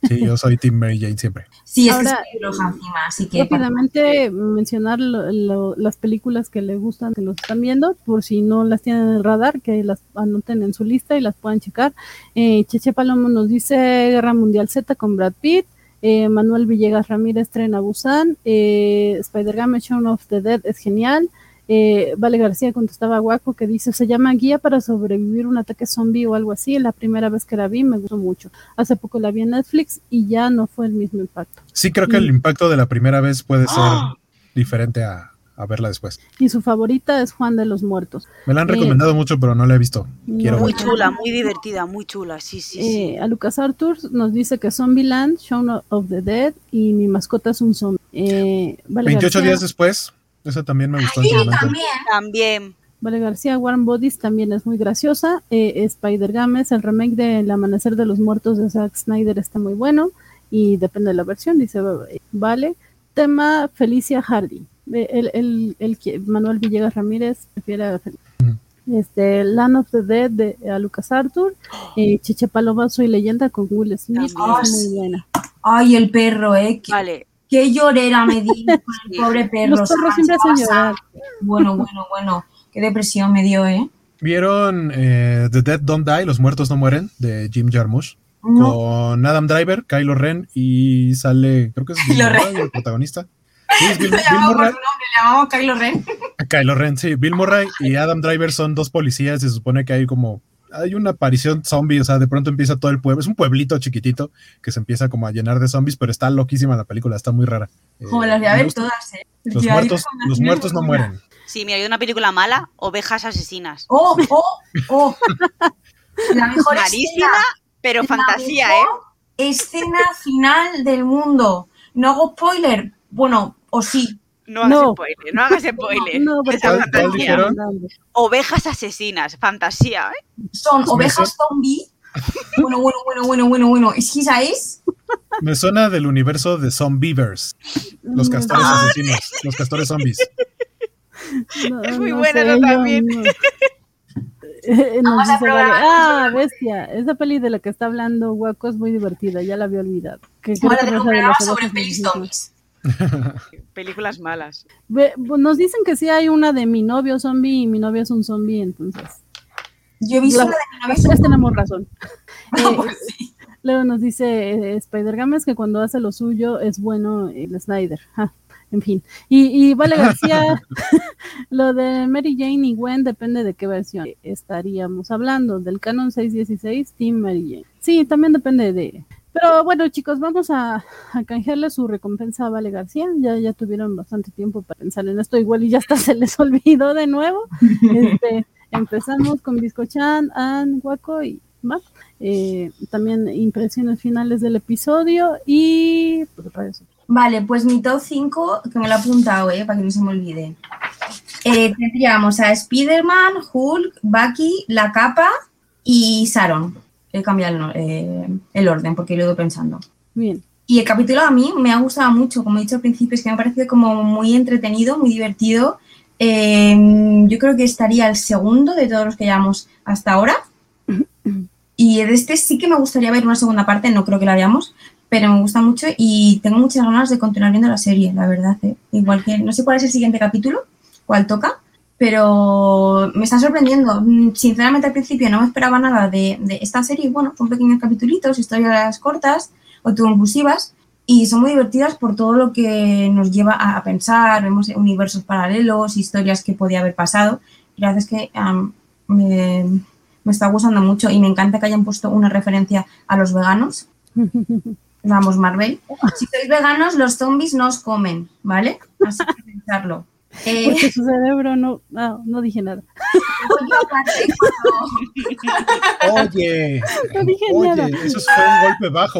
Sí, yo soy Team Mary Jane siempre. Sí, es Ahora, que es roja encima, así que... Rápidamente mencionar lo- lo- las películas que le gustan, que los están viendo, por si no las tienen en el radar, que las anoten en su lista y las puedan checar. Eh, Cheche Palomo nos dice Guerra Mundial Z con Brad Pitt. Eh, Manuel Villegas Ramírez Tren a Busan. Eh, Spider-Man Shaun of the Dead es genial. Eh, vale García contestaba a Guaco que dice se llama Guía para sobrevivir un ataque zombie o algo así. La primera vez que la vi me gustó mucho. Hace poco la vi en Netflix y ya no fue el mismo impacto. Sí, creo que el impacto de la primera vez puede ser ¡Ah! diferente a, a verla después. Y su favorita es Juan de los Muertos. Me la han Eh, recomendado mucho, pero no la he visto. Quiero Muy ver. chula, muy divertida, muy chula. Sí, sí, sí. Eh, a Lucas Arthur nos dice que Zombieland, Shaun of the Dead y mi mascota es un zombie. Eh, vale 28 García, días después, esa también me gustó en su momento. también. También. Vale García, Warm Bodies también es muy graciosa. Eh, Spider Games, el remake de El Amanecer de los Muertos de Zack Snyder está muy bueno y depende de la versión, dice Vale. Tema Felicia Hardy. Eh, El, el, el Manuel Villegas Ramírez prefiere a Fel- este, Land of the Dead de a Lucas Arthur. Eh, Cheche Paloma, Soy Leyenda con Will Smith. Es muy buena. Ay, el perro, ¿eh? Vale. Qué llorera me di con el pobre perro. Los perros siempre hacen llorar. Bueno, bueno, bueno. Qué depresión me dio, ¿eh? ¿Vieron eh, The Dead Don't Die, Los Muertos No Mueren, de Jim Jarmusch? No. Con Adam Driver, Kylo Ren y sale, creo que es Bill Murray, el protagonista. Sí, es Bill, Le Bill llamamos por Murray. su nombre, le llamamos Kylo Ren. Kylo Ren, sí. Bill Murray y Adam Driver son dos policías. Se supone que hay como. Hay una aparición zombie, o sea, de pronto empieza todo el pueblo. Es un pueblito chiquitito que se empieza como a llenar de zombies, pero está loquísima la película, está muy rara. Eh, Como las gusta. todas, ¿eh? Los muertos, recomendaciones los muertos no mueren. Sí, mira, hay una película mala, Ovejas Asesinas. Oh, oh, oh. La mejor Malísima, escena, pero la fantasía, ¿eh? Escena final del mundo. No hago spoiler. Bueno, o sí. No hagas No. spoiler, no hagas spoiler. No. Ovejas asesinas, fantasía, ¿eh? Son ovejas zombie. Bueno, bueno, bueno, bueno, bueno, bueno. Es que esa es. Me suena del universo de Zombievers, los castores Ah. asesinos, los castores zombies. Es muy buena yo también. no. Nos Vamos a dice probar, Vale, vamos a ah, bestia, esa peli de la que está hablando Guaco es muy divertida, ya la había olvidado. Que Ahora de sobre pelis zombies. Películas malas. Nos dicen que sí hay una de mi novio zombie y mi novia es un zombie, entonces. Yo he visto La- la de mi Las tres tenemos razón. Ah, Eh, pues sí. Luego nos dice eh, Spider Games que cuando hace lo suyo es bueno el Snyder. Ja, en fin. Y, y Vale García, lo de Mary Jane y Gwen depende de qué versión estaríamos hablando. Del Canon 616, Team Mary Jane. Sí, también depende de. Pero bueno, chicos, vamos a, canjearle su recompensa a Vale García. Ya, ya tuvieron bastante tiempo para pensar en esto, igual y ya hasta se les olvidó de nuevo. Este, empezamos con Biscochan, An, Guaco y más. Eh, también impresiones finales del episodio y pues. Vale, pues mi top 5, que me lo he apuntado, ¿eh? para que no se me olvide. Eh, tendríamos a Spider-Man, Hulk, Bucky, La Capa y Sharon. He cambiado el, no- eh, el orden porque lo he ido pensando. Bien. Y el capítulo a mí me ha gustado mucho, como he dicho al principio, es que me ha parecido como muy entretenido, muy divertido. Eh, yo creo que estaría el segundo de todos los que llevamos hasta ahora. Y de este sí que me gustaría ver una segunda parte, no creo que la veamos, pero me gusta mucho y tengo muchas ganas de continuar viendo la serie, la verdad. ¿eh? Igual que no sé cuál es el siguiente capítulo, cuál toca, pero me está sorprendiendo. Mm, Sinceramente al principio no me esperaba nada de, de esta serie. Bueno, son pequeños capítulos, historias cortas, autoconclusivas y son muy divertidas por todo lo que nos lleva a, a pensar. Vemos universos paralelos, historias que podía haber pasado. Y la verdad es que me, me está gustando mucho y me encanta que hayan puesto una referencia a los veganos. Vamos, Marvel. Si sois veganos, los zombies no os comen, ¿vale? Así que pensarlo. Eh, Porque su cerebro no, no, no dije nada. Oye, No dije oye, nada. eso fue un golpe bajo.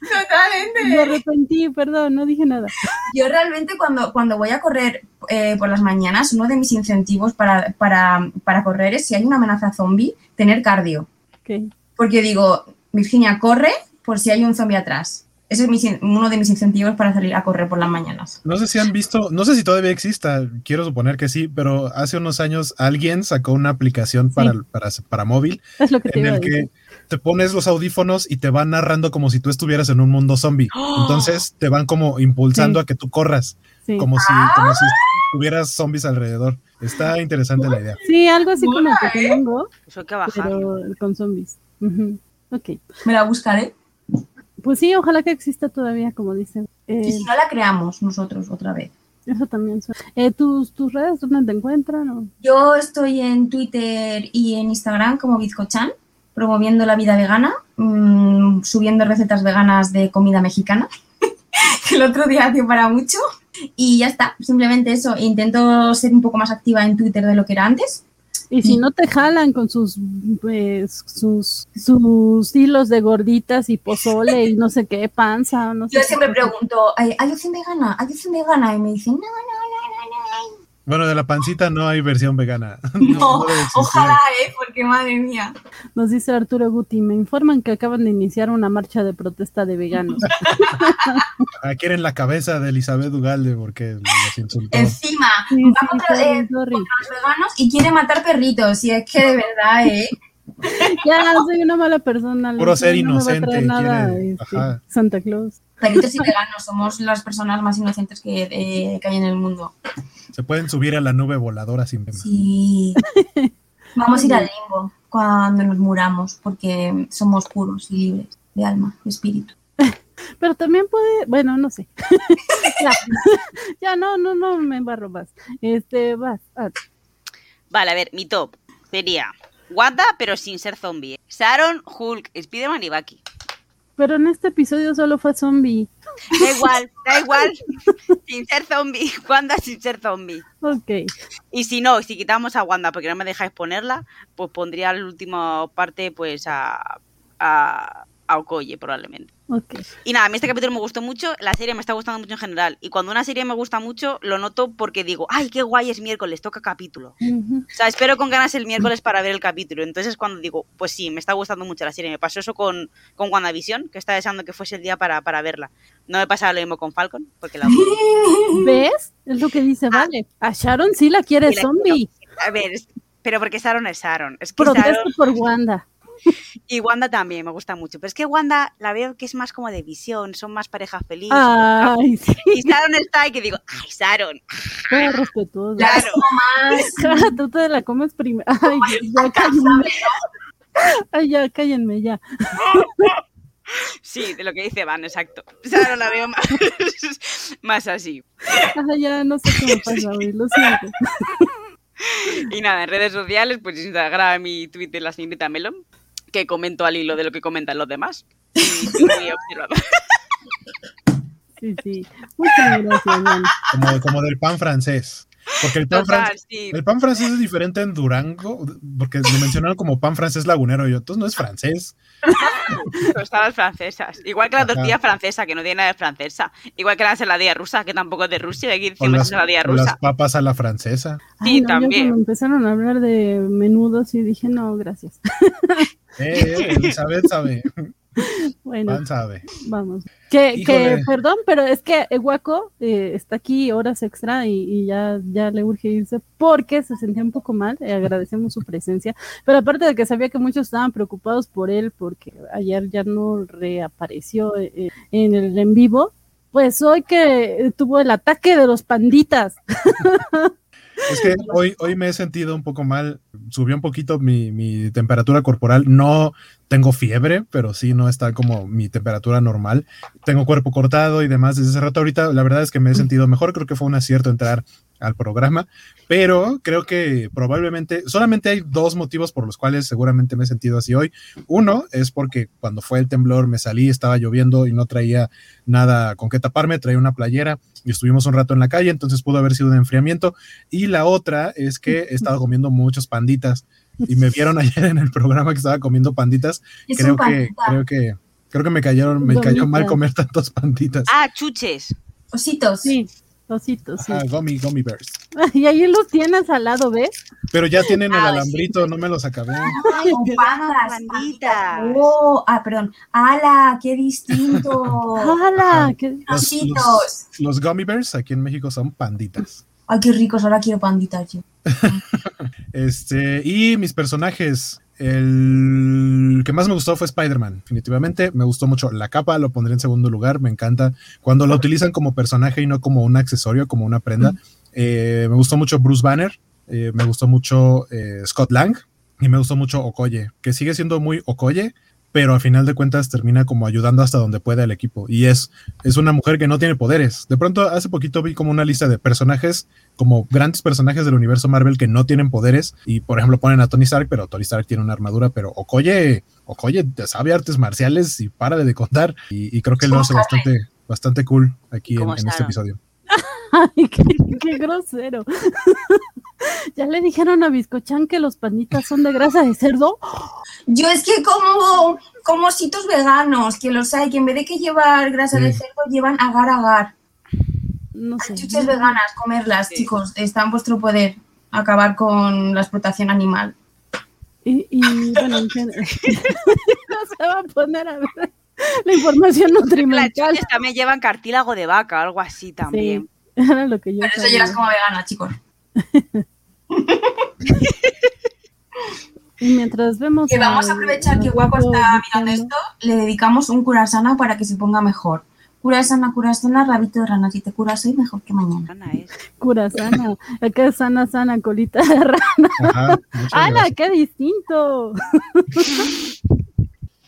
Totalmente. Me arrepentí, perdón, no dije nada. Yo realmente cuando, cuando voy a correr eh, por las mañanas, uno de mis incentivos para, para, para correr es si hay una amenaza zombie, tener cardio. Ok. Porque digo, Virginia, corre por si hay un zombie atrás. Ese es mi uno de mis incentivos para salir a correr por las mañanas. No sé si han visto, no sé si todavía exista, quiero suponer que sí, pero hace unos años alguien sacó una aplicación para, para, para móvil Es lo que te en el que te pones los audífonos y te van narrando como si tú estuvieras en un mundo zombie. Entonces te van como impulsando Sí. a que tú corras, Sí. como si, como si tuvieras zombies alrededor. Está interesante la idea. Sí, algo así como Mola, Pokémon Eso hay que bajarlo. pero con zombies. Ujú. Ok. Me la buscaré. Pues sí, ojalá que exista todavía, como dicen. Y Eh, si no la creamos nosotros otra vez. eso también. suena. Eh, ¿tus, ¿Tus redes dónde te encuentran? o? Yo estoy en Twitter y en Instagram como Bizcochan, promoviendo la vida vegana, mm, subiendo recetas veganas de comida mexicana, que el otro día dio para mucho. Y ya está, simplemente eso. Intento ser un poco más activa en Twitter de lo que era antes. Y si no te jalan con sus, pues, sus sus hilos de gorditas y pozole y no sé qué, panza, no sé. Yo qué siempre cosa. pregunto, ¿hay hay opción vegana? ¿Hay opción vegana? Y me dicen, no, no, no, Bueno, de la pancita no hay versión vegana. no, no. No, ojalá, ¿eh? Porque madre mía. Nos dice Arturo Guti, me informan que acaban de iniciar una marcha de protesta de veganos. Ah, quieren la cabeza de Elizabeth Ugalde porque los insultó. Encima, Sí, va sí, contra, eh, los veganos y quiere matar perritos. Y es que de verdad, ¿eh? Ya, soy una mala persona. Puro no ser me va a traer inocente, nada, quiere- este, ajá. Santa Claus. Perritos y veganos somos las personas más inocentes que, eh, que hay en el mundo. Se pueden subir a la nube voladora sin. Sí. Vamos a ir al limbo cuando nos muramos porque somos puros y libres de alma y espíritu. Pero también puede, bueno, no sé. ya, ya, no, no, no me embarro más. Este, vas. ah, Vale, a ver, mi top sería Wanda, pero sin ser zombie. Sharon, Hulk, Spiderman y Bucky. Pero en este episodio solo fue zombie. Da igual, da igual. sin ser zombie. Wanda sin ser zombie. Ok. Y si no, si quitamos a Wanda porque no me dejáis ponerla, pues pondría la última parte pues a, a, a Okoye probablemente. Y nada, a mí este capítulo me gustó mucho, la serie me está gustando mucho en general. Y cuando una serie me gusta mucho, lo noto porque digo, ay, qué guay es miércoles, toca capítulo. O sea, espero con ganas el miércoles para ver el capítulo. Entonces es cuando digo, pues sí, me está gustando mucho la serie. Me pasó eso con, con WandaVision, que estaba deseando que fuese el día para, para verla. No me pasaba lo mismo con Falcon, porque la... ¿Ves? Es lo que dice, Ah. vale. A Sharon sí la quiere la zombie. A ver, pero porque Sharon es Sharon. Es que Protesta Sharon... por Wanda. Y Wanda también me gusta mucho. Pero es que Wanda la veo que es más como de visión, son más parejas felices. Ay, sí, Y Sharon está y que digo, ay, Sharon. todo respetuoso. Claro. más. Tú te la comes primero. Ay, ya cállenme. Ay, ya, cállenme, ya. Sí, de lo que dice Van, exacto. Sharon la veo más, más así. Ay, ya no sé qué me pasa hoy, lo siento. Y nada, en redes sociales, pues Instagram y Twitter, la señorita Melon, que comento al hilo de lo que comentan los demás. Y muy. Sí, sí. Muchas gracias, Jan. Como, como del pan francés. Porque el pan, Total, francés, sí. el pan francés es diferente en Durango, porque lo mencionaron como pan francés lagunero y yo, entonces no es francés. Tostadas francesas. Igual que la Ajá. tortilla francesa, que no tiene nada de francesa. Igual que la ensaladilla rusa, que tampoco es de Rusia, aquí decimos las, ensaladilla o las rusa. papas a la francesa. Sí, Ay, no, yo también. cuando empezaron a hablar de menudos y dije, no, gracias. Eh, eh, Elizabeth sabe, Bueno, vamos. Que, que perdón, pero es que Guaco está aquí horas extra y, y ya, ya le urge irse porque se sentía un poco mal. eh, agradecemos su presencia. Pero aparte de que sabía que muchos estaban preocupados por él porque ayer ya no reapareció eh, en el en vivo, pues hoy que eh, tuvo el ataque de los panditas. Es que hoy, hoy me he sentido un poco mal, subió un poquito mi, mi temperatura corporal, no tengo fiebre, pero sí no está como mi temperatura normal, tengo cuerpo cortado y demás desde hace rato. Ahorita, la verdad es que me he sentido mejor, creo que fue un acierto entrar al programa, pero creo que probablemente, solamente hay dos motivos por los cuales seguramente me he sentido así hoy. Uno es porque cuando fue el temblor me salí, estaba lloviendo y no traía nada con qué taparme, traía una playera y estuvimos un rato en la calle, entonces pudo haber sido un enfriamiento. Y la otra es que he estado comiendo muchos panditas y me vieron ayer en el programa que estaba comiendo panditas. Creo que, creo que, creo que me cayeron, me cayó mal comer tantos panditas. Ah, chuches. Ositos. Sí, ositos, sí. Ah, gummy, gummy bears. Y ahí los tienes al lado, ¿ves? Pero ya tienen el Ah, alambrito, no me los acabé. Ay, con pandas, Panditas. Oh, ah, perdón. ¡Hala! ¡Qué distinto! ¡Hala! ¿Qué- Los, Ositos. los- los gummy bears aquí en México son panditas. Ay, qué ricos. Ahora quiero panditas yo. Este, y mis personajes. El que más me gustó fue Spider-Man, definitivamente. Me gustó mucho la capa, lo pondré en segundo lugar. Me encanta cuando la utilizan como personaje y no como un accesorio, como una prenda. Eh, me gustó mucho Bruce Banner, eh, me gustó mucho eh, Scott Lang y me gustó mucho Okoye, que sigue siendo muy Okoye, pero a final de cuentas termina como ayudando hasta donde puede al equipo. Y es, es una mujer que no tiene poderes. De pronto, hace poquito vi como una lista de personajes, como grandes personajes del universo Marvel que no tienen poderes. Y por ejemplo, ponen a Tony Stark, pero Tony Stark tiene una armadura, pero Okoye, Okoye sabe artes marciales y para de contar. Y, y creo que lo hace bastante, bastante cool aquí en, este episodio. Ay, qué, qué grosero. ya le dijeron a Biscochan que los panditas son de grasa de cerdo. Yo es que como, como ositos veganos, que los hay, que en vez de que llevar grasa de Sí. cerdo, llevan agar agar. No sé. Chuches veganas, comerlas, Sí. chicos. Está en vuestro poder acabar con la explotación animal. Y, y bueno, no se va a poner a ver la información Las nutrimental. chuches también llevan cartílago de vaca, algo así también. Sí, era lo que yo Pero eso sabía. llegas como vegana, chicos. Y mientras vemos. Que vamos a aprovechar que Guapo está mirando esto, le dedicamos un curasana para que se ponga mejor. Curasana, curasana, rabito de rana. Si te curas hoy, mejor que mañana. Ana es. Cura sana. Acá es sana, sana, colita de rana. Ajá, ¡Hala, gracias. qué distinto!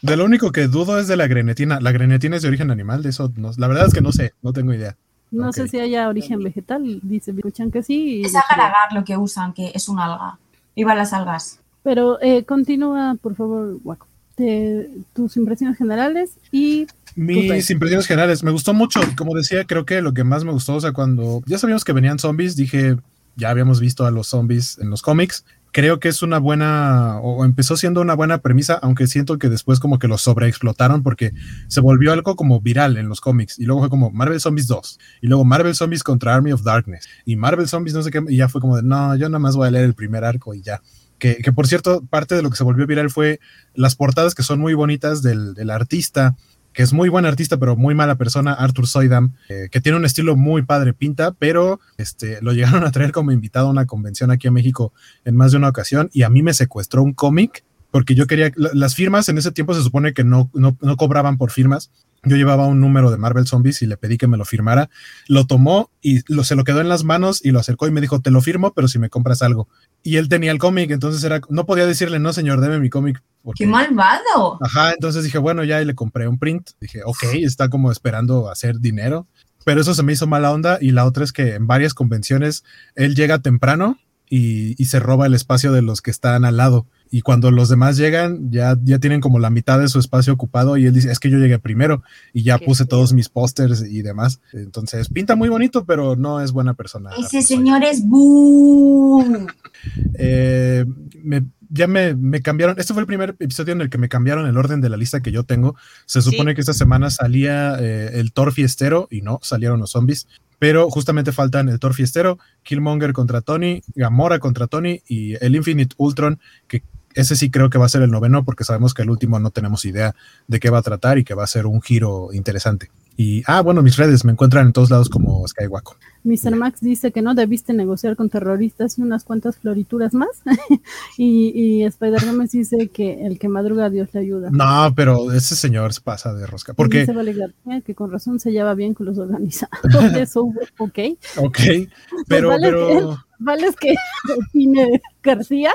De lo único que dudo es de la grenetina. ¿La grenetina es de origen animal? De eso, no- la verdad es que no sé, no tengo idea. No sé si haya origen vegetal, dice escuchan que sí. Es agar lo que usan, que es un alga. Viva las algas. Pero eh, continúa, por favor, Waco. Te- tus impresiones generales y Mis impresiones generales, me gustó mucho. Como decía, creo que lo que más me gustó, o sea, cuando ya sabíamos que venían zombies, dije, ya habíamos visto a los zombies en los cómics. Creo que es una buena, o empezó siendo una buena premisa, aunque siento que después como que lo sobreexplotaron porque se volvió algo como viral en los cómics. Y luego fue como Marvel Zombies 2. Y luego Marvel Zombies contra Army of Darkness. Y Marvel Zombies no sé qué. Y ya fue como de, no, yo nada más voy a leer el primer arco y ya. Que, que por cierto, parte de lo que se volvió viral fue las portadas que son muy bonitas del, del artista que es muy buen artista, pero muy mala persona, Arthur Soydam, eh, que tiene un estilo muy padre pinta, pero este, lo llegaron a traer como invitado a una convención aquí en México en más de una ocasión y a mí me secuestró un cómic porque yo quería, la- las firmas en ese tiempo se supone que no, no, no cobraban por firmas. Yo llevaba un número de Marvel Zombies y le pedí que me lo firmara. Lo tomó y lo, se lo quedó en las manos y lo acercó y me dijo, te lo firmo, pero si me compras algo. Y él tenía el cómic, entonces era, no podía decirle, no señor, deme mi cómic. porque- ¡Qué malvado! Ajá, entonces dije, bueno, ya y le compré un print. Dije, ok, está como esperando hacer dinero. Pero eso se me hizo mala onda. Y la otra es que en varias convenciones él llega temprano y, y se roba el espacio de los que están al lado. Y cuando los demás llegan, ya, ya tienen como la mitad de su espacio ocupado. Y él dice, es que yo llegué primero y ya Qué puse todos mis pósters y demás. Entonces pinta muy bonito, pero no es buena persona. Ese señor es boom. Eh, me- ya me, me cambiaron. Este fue el primer episodio en el que me cambiaron el orden de la lista que yo tengo. Se supone que esta semana salía eh, el Thor Fiestero y no, salieron los zombies. Pero justamente faltan el Thor Fiestero, Killmonger contra Tony, Gamora contra Tony y el Infinite Ultron, que ese sí creo que va a ser el noveno porque sabemos que el último no tenemos idea de qué va a tratar y que va a ser un giro interesante. Y, ah, bueno, mis redes me encuentran en todos lados como Skywalker. Mr. Max dice que no debiste negociar con terroristas y unas cuantas florituras más. y, y Spider Gómez dice que el que madruga a Dios le ayuda. No, pero ese señor se pasa de rosca. Porque, Dice Vale que con razón se lleva bien con los organizadores. Eso, ok. ok, pero, vale pero, Vale, es que opine García.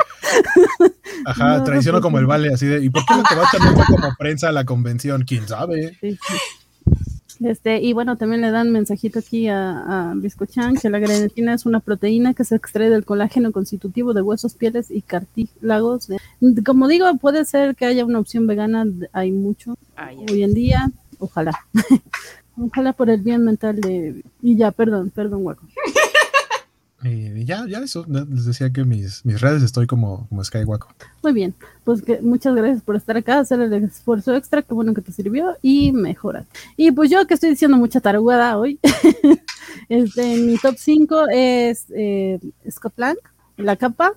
ajá, No, traiciono como el vale, así de, ¿y por qué no te vas también como prensa a la convención? ¿Quién sabe? Sí, sí. Este, y bueno, también le dan mensajito aquí a, a Biscochan que la grenetina es una proteína que se extrae del colágeno constitutivo de huesos, pieles y cartílagos. Como digo, puede ser que haya una opción vegana, hay mucho hoy en día, ojalá. ojalá por el bien mental de... Y ya, perdón, perdón, hueco. Y ya, ya eso, les decía que mis, mis redes estoy como, como Skywaco. Muy bien, pues que muchas gracias por estar acá, hacer el esfuerzo extra, qué bueno que te sirvió y mejora. Y pues yo que estoy diciendo mucha taruguada hoy, este, mi top 5 es eh, Scott Lang, La Capa,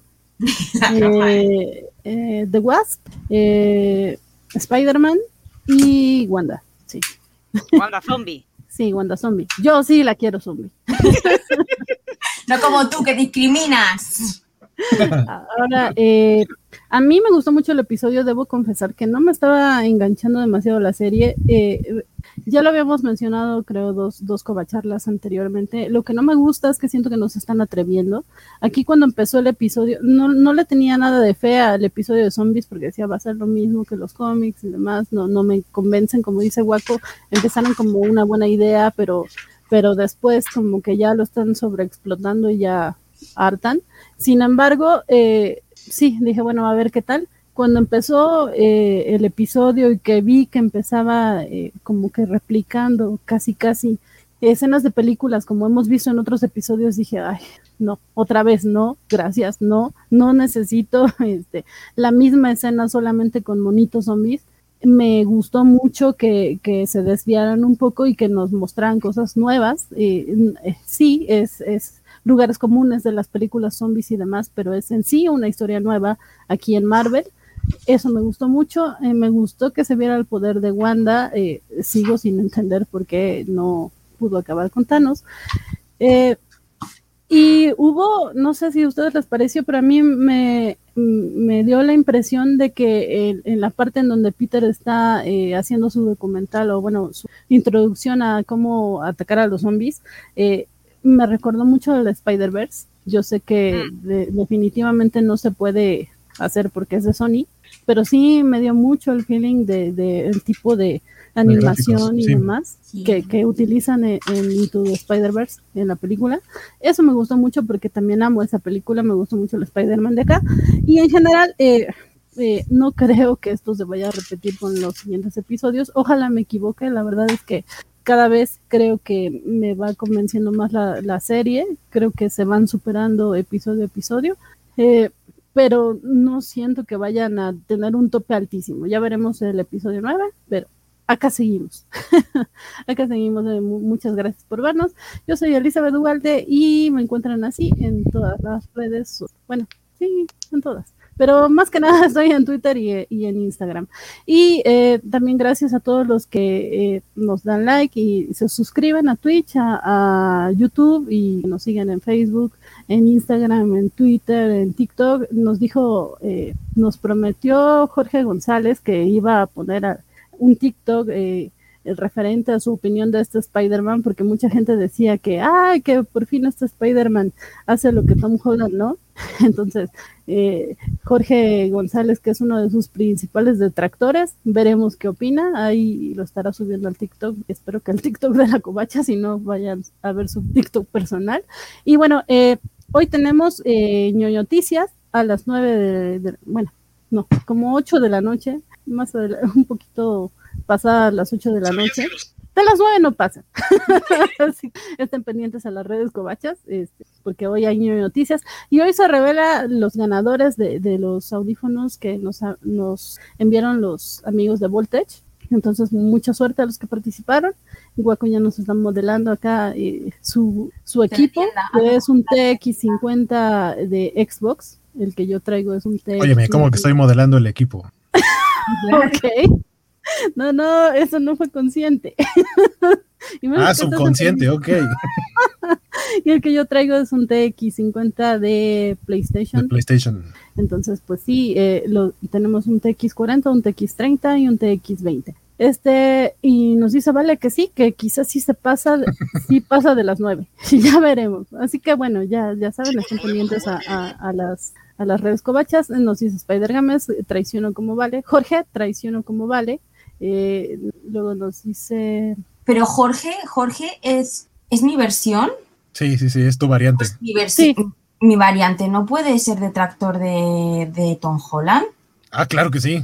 eh, eh, The Wasp, eh, Spider-Man y Wanda, sí. Wanda Zombie. Sí, Wanda Zombie. Yo sí la quiero zombie. No como tú que discriminas. Ahora, eh, a mí me gustó mucho el episodio, debo confesar que no me estaba enganchando demasiado la serie. Eh, ya lo habíamos mencionado, creo, dos, dos covacharlas anteriormente. Lo que no me gusta es que siento que nos están atreviendo. Aquí cuando empezó el episodio, no, no le tenía nada de fe al episodio de zombies porque decía va a ser lo mismo que los cómics y demás. No, no me convencen, como dice Waco, empezaron como una buena idea, pero pero después como que ya lo están sobreexplotando y ya hartan. Sin embargo, eh, sí, dije, bueno, a ver qué tal. Cuando empezó eh, el episodio y que vi que empezaba eh, como que replicando casi, casi escenas de películas como hemos visto en otros episodios, dije, ay, no, otra vez no, gracias, no, no necesito este, la misma escena solamente con monitos zombies me gustó mucho que, que, se desviaran un poco y que nos mostraran cosas nuevas. Eh, sí, es, es, lugares comunes de las películas zombies y demás, pero es en sí una historia nueva aquí en Marvel. Eso me gustó mucho. Eh, me gustó que se viera el poder de Wanda. Eh, sigo sin entender por qué no pudo acabar con Thanos. Eh, y hubo, no sé si a ustedes les pareció, pero a mí me, me dio la impresión de que en, la parte en donde Peter está eh, haciendo su documental o bueno, su introducción a cómo atacar a los zombies, eh, me recordó mucho el Spider-Verse. Yo sé que mm. definitivamente no se puede hacer porque es de Sony, pero sí me dio mucho el feeling de, de el tipo de, animación y demás que, que, utilizan en, Into the Spider-Verse en la película. Eso me gustó mucho porque también amo esa película, me gustó mucho el Spider-Man de acá. Y en general, eh, eh, no creo que esto se vaya a repetir con los siguientes episodios. Ojalá me equivoque, la verdad es que cada vez creo que me va convenciendo más la, la serie, creo que se van superando episodio a episodio. Eh, pero no siento que vayan a tener un tope altísimo. Ya veremos el episodio 9, pero acá seguimos. acá seguimos. Eh, muchas gracias por vernos. Yo soy Elizabeth Duvalde y me encuentran así en todas las redes. Bueno, sí, en todas. Pero más que nada estoy en Twitter y, en Instagram. Y eh, también gracias a todos los que eh, nos dan like y se suscriben a Twitch, a, YouTube y nos siguen en Facebook, en Instagram, en Twitter, en TikTok. Nos dijo, nos prometió Jorge González que iba a poner a, un TikTok eh, referente a su opinión de este Spider-Man, porque mucha gente decía que, ah, que por fin este Spider-Man hace lo que Tom Holland, ¿no? Entonces, eh, Jorge González, que es uno de sus principales detractores, veremos qué opina, ahí lo estará subiendo al TikTok, espero que al TikTok de la covacha, si no vayan a ver su TikTok personal. Y bueno, eh, hoy tenemos eh, noticias a las nueve de, de, bueno, no, como ocho de la noche, más adelante, un poquito pasadas las 8 de la noche. De las 9 no pasa. estén pendientes a las redes covachas, este, porque hoy hay noticias. Y hoy se revela los ganadores de, de los audífonos que nos, nos enviaron los amigos de Voltage. Entonces, mucha suerte a los que participaron. Guaco ya nos está modelando acá eh, su, su equipo, que es un TX50 de Xbox. El que yo traigo es un TX. Oye, ¿cómo que estoy modelando el equipo? ok. No, no, eso no fue consciente. ah, subconsciente, ok. y el que yo traigo es un TX50 de PlayStation. PlayStation. Entonces, pues sí, eh, lo, tenemos un TX40, un TX30 y un TX20. Este, y nos dice, vale, que sí, que quizás sí se pasa, sí pasa de las nueve. ya veremos. Así que bueno, ya, ya saben, estén pendientes a, a las a las redes covachas, nos dice Spider Games, traiciono como vale, Jorge, traiciono como vale, eh, luego nos dice... pero Jorge, Jorge es, es mi versión. Sí, sí, sí, es tu variante. Pues mi, versión, mi variante no puede ser detractor de, de Tom Holland. Ah, claro que sí.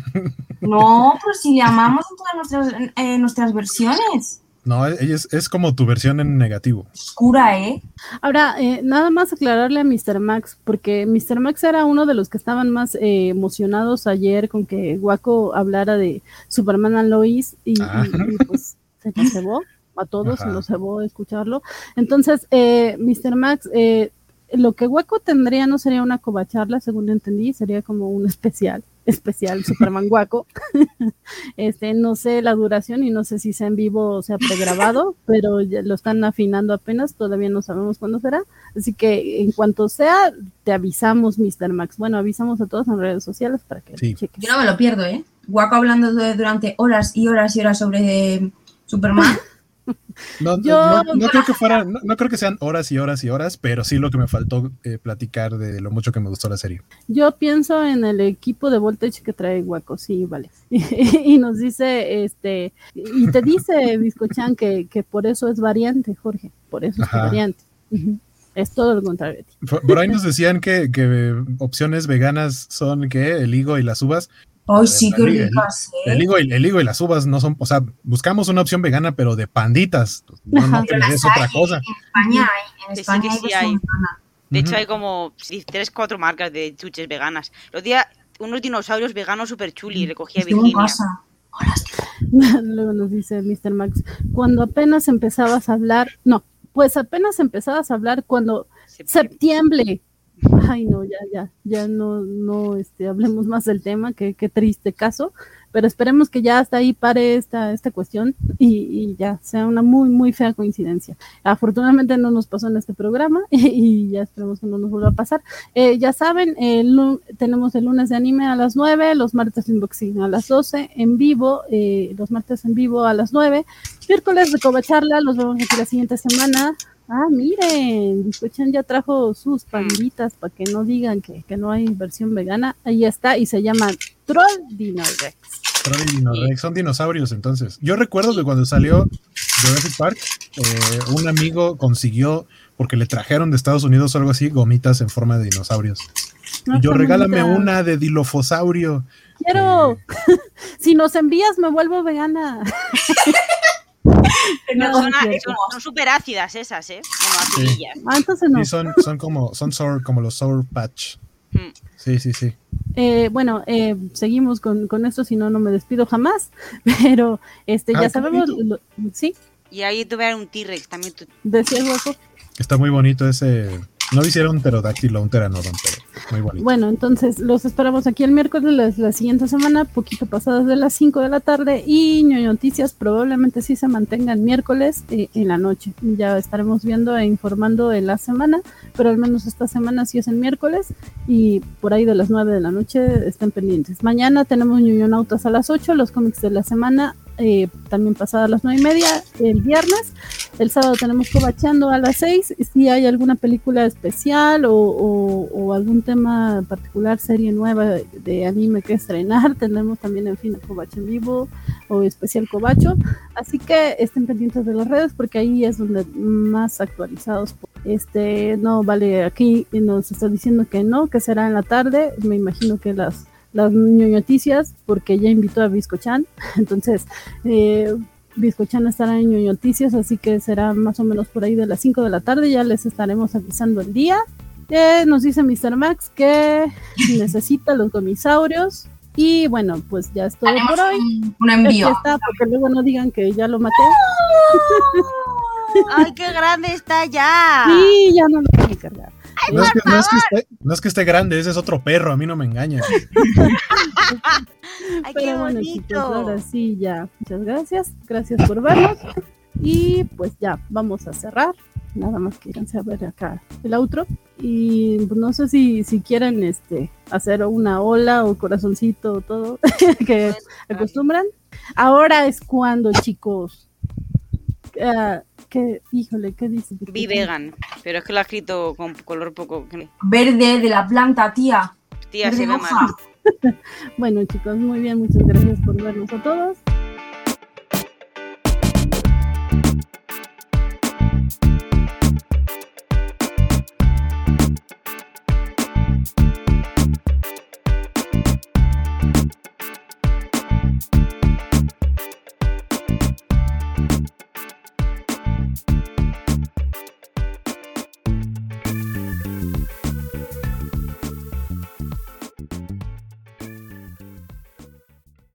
No, pues si le amamos en todas nuestras, eh, nuestras versiones. No, ella es, es, como tu versión en negativo. Oscura, ¿eh? Ahora, eh, nada más aclararle a Mr. Max, porque Mr. Max era uno de los que estaban más eh, emocionados ayer con que Waco hablara de Superman and Lois y, ah. y, y pues se nos cebó, a todos Ajá. se nos cebó escucharlo. Entonces, eh, Mr. Max, eh, lo que Waco tendría no sería una covacharla, según entendí, sería como un especial especial Superman Guaco. este, no sé la duración y no sé si sea en vivo o sea pregrabado, pero ya lo están afinando apenas, todavía no sabemos cuándo será. Así que en cuanto sea, te avisamos, Mr. Max. Bueno, avisamos a todos en redes sociales para que sí. chequen. Yo no me lo pierdo, ¿eh? Guaco hablando de, durante horas y horas y horas sobre Superman. No, Yo, no, no, creo que fuera, no, no, creo que sean horas y horas y horas, pero sí lo que me faltó eh, platicar de lo mucho que me gustó la serie. Yo pienso en el equipo de Voltage que trae Guaco, sí, vale. Y, y, nos dice, este, y te dice Biscochan que, que por eso es variante, Jorge, por eso es variante. Uh -huh. Es todo lo contrario. Por, por ahí nos decían que, que opciones veganas son que el higo y las uvas. Ay, sí, qué ricas, ¿eh? El higo, y, el higo y las uvas no son, o sea, buscamos una opción vegana, pero de panditas. No, no es otra cosa. En España hay, en España sí, sí hay. De hecho, hay como tres, cuatro marcas de chuches veganas. Los días, unos dinosaurios veganos super chuli, recogía Virginia. pasa? Luego nos dice Mr. Max, cuando apenas empezabas a hablar, no, pues apenas empezabas a hablar cuando septiembre, septiembre ay no, ya, ya, ya no, no, este, hablemos más del tema, qué, qué triste caso, pero esperemos que ya hasta ahí pare esta, esta cuestión y, y, ya sea una muy, muy fea coincidencia. Afortunadamente no nos pasó en este programa y, ya esperemos que no nos vuelva a pasar. Eh, ya saben, el, tenemos el lunes de anime a las 9, los martes unboxing a las 12, en vivo, eh, los martes en vivo a las 9, miércoles de Covacharla, los vemos aquí la siguiente semana. Ah, miren, Biscochan ya trajo sus panditas para que no digan que, que, no hay versión vegana. Ahí está, y se llama Troll Dino Rex. Troll Dino Rex, son dinosaurios entonces. Yo recuerdo que cuando salió Jurassic Park, eh, un amigo consiguió, porque le trajeron de Estados Unidos o algo así, gomitas en forma de dinosaurios. No, y yo, regálame bonita. una de dilofosaurio. Quiero, eh. si nos envías me vuelvo vegana. No, son, son, son súper ácidas esas, ¿eh? Bueno, acidillas. Sí. Ah, entonces no. Son, son como, son sour, como los Sour Patch. Mm. Sí, sí, sí. Eh, bueno, eh, seguimos con, con, esto, si no, no me despido jamás. Pero este, ah, ya sabemos, lo, sí. Y ahí tuve un T-Rex también. Tu... Decía el hueco. Está muy bonito ese. No hicieron un pterodáctilo, un pteranodon, pero muy bonito. Bueno, entonces los esperamos aquí el miércoles, la, siguiente semana, poquito pasadas de las 5 de la tarde. Y ñoño noticias probablemente sí se mantengan miércoles eh, en la noche. Ya estaremos viendo e informando en la semana, pero al menos esta semana sí es el miércoles. Y por ahí de las 9 de la noche estén pendientes. Mañana tenemos ñoño nautas a las 8, los cómics de la semana eh, también pasada a las nueve y media el viernes. El sábado tenemos Cobachando a las seis. Si hay alguna película especial o, o, o, algún tema particular, serie nueva de anime que estrenar, tendremos también en fin Cobacho en vivo o especial Cobacho. Así que estén pendientes de las redes porque ahí es donde más actualizados. Este, no, vale, aquí nos está diciendo que no, que será en la tarde. Me imagino que las las noticias porque ya invitó a Biscochan. Entonces, eh, Biscochan estará en noticias, así que será más o menos por ahí de las 5 de la tarde. Ya les estaremos avisando el día. Eh, nos dice Mr. Max que necesita los comisaurios. Y bueno, pues ya es todo por hoy. Un envío. Está, porque luego no digan que ya lo maté. ¡Ay, qué grande está ya! Sí, ya no lo voy a cargar. Ay, no, es que, no, es que esté, no, es que, esté, grande, ese es otro perro, a mí no me engaña. Ay, qué Pero bueno, bonito. Chicos, ahora sí, ya. Muchas gracias. Gracias por vernos. Y pues ya, vamos a cerrar. Nada más que a ver acá el outro. Y pues, no sé si, si quieren este, hacer una ola o corazoncito o todo que acostumbran. Ahora es cuando, chicos. Uh, que, híjole, ¿qué dice? Vi vegan, pero es que lo ha escrito con color poco. Verde de la planta, tía. Tía, Verde se ve mal. bueno, chicos, muy bien, muchas gracias por vernos a todos.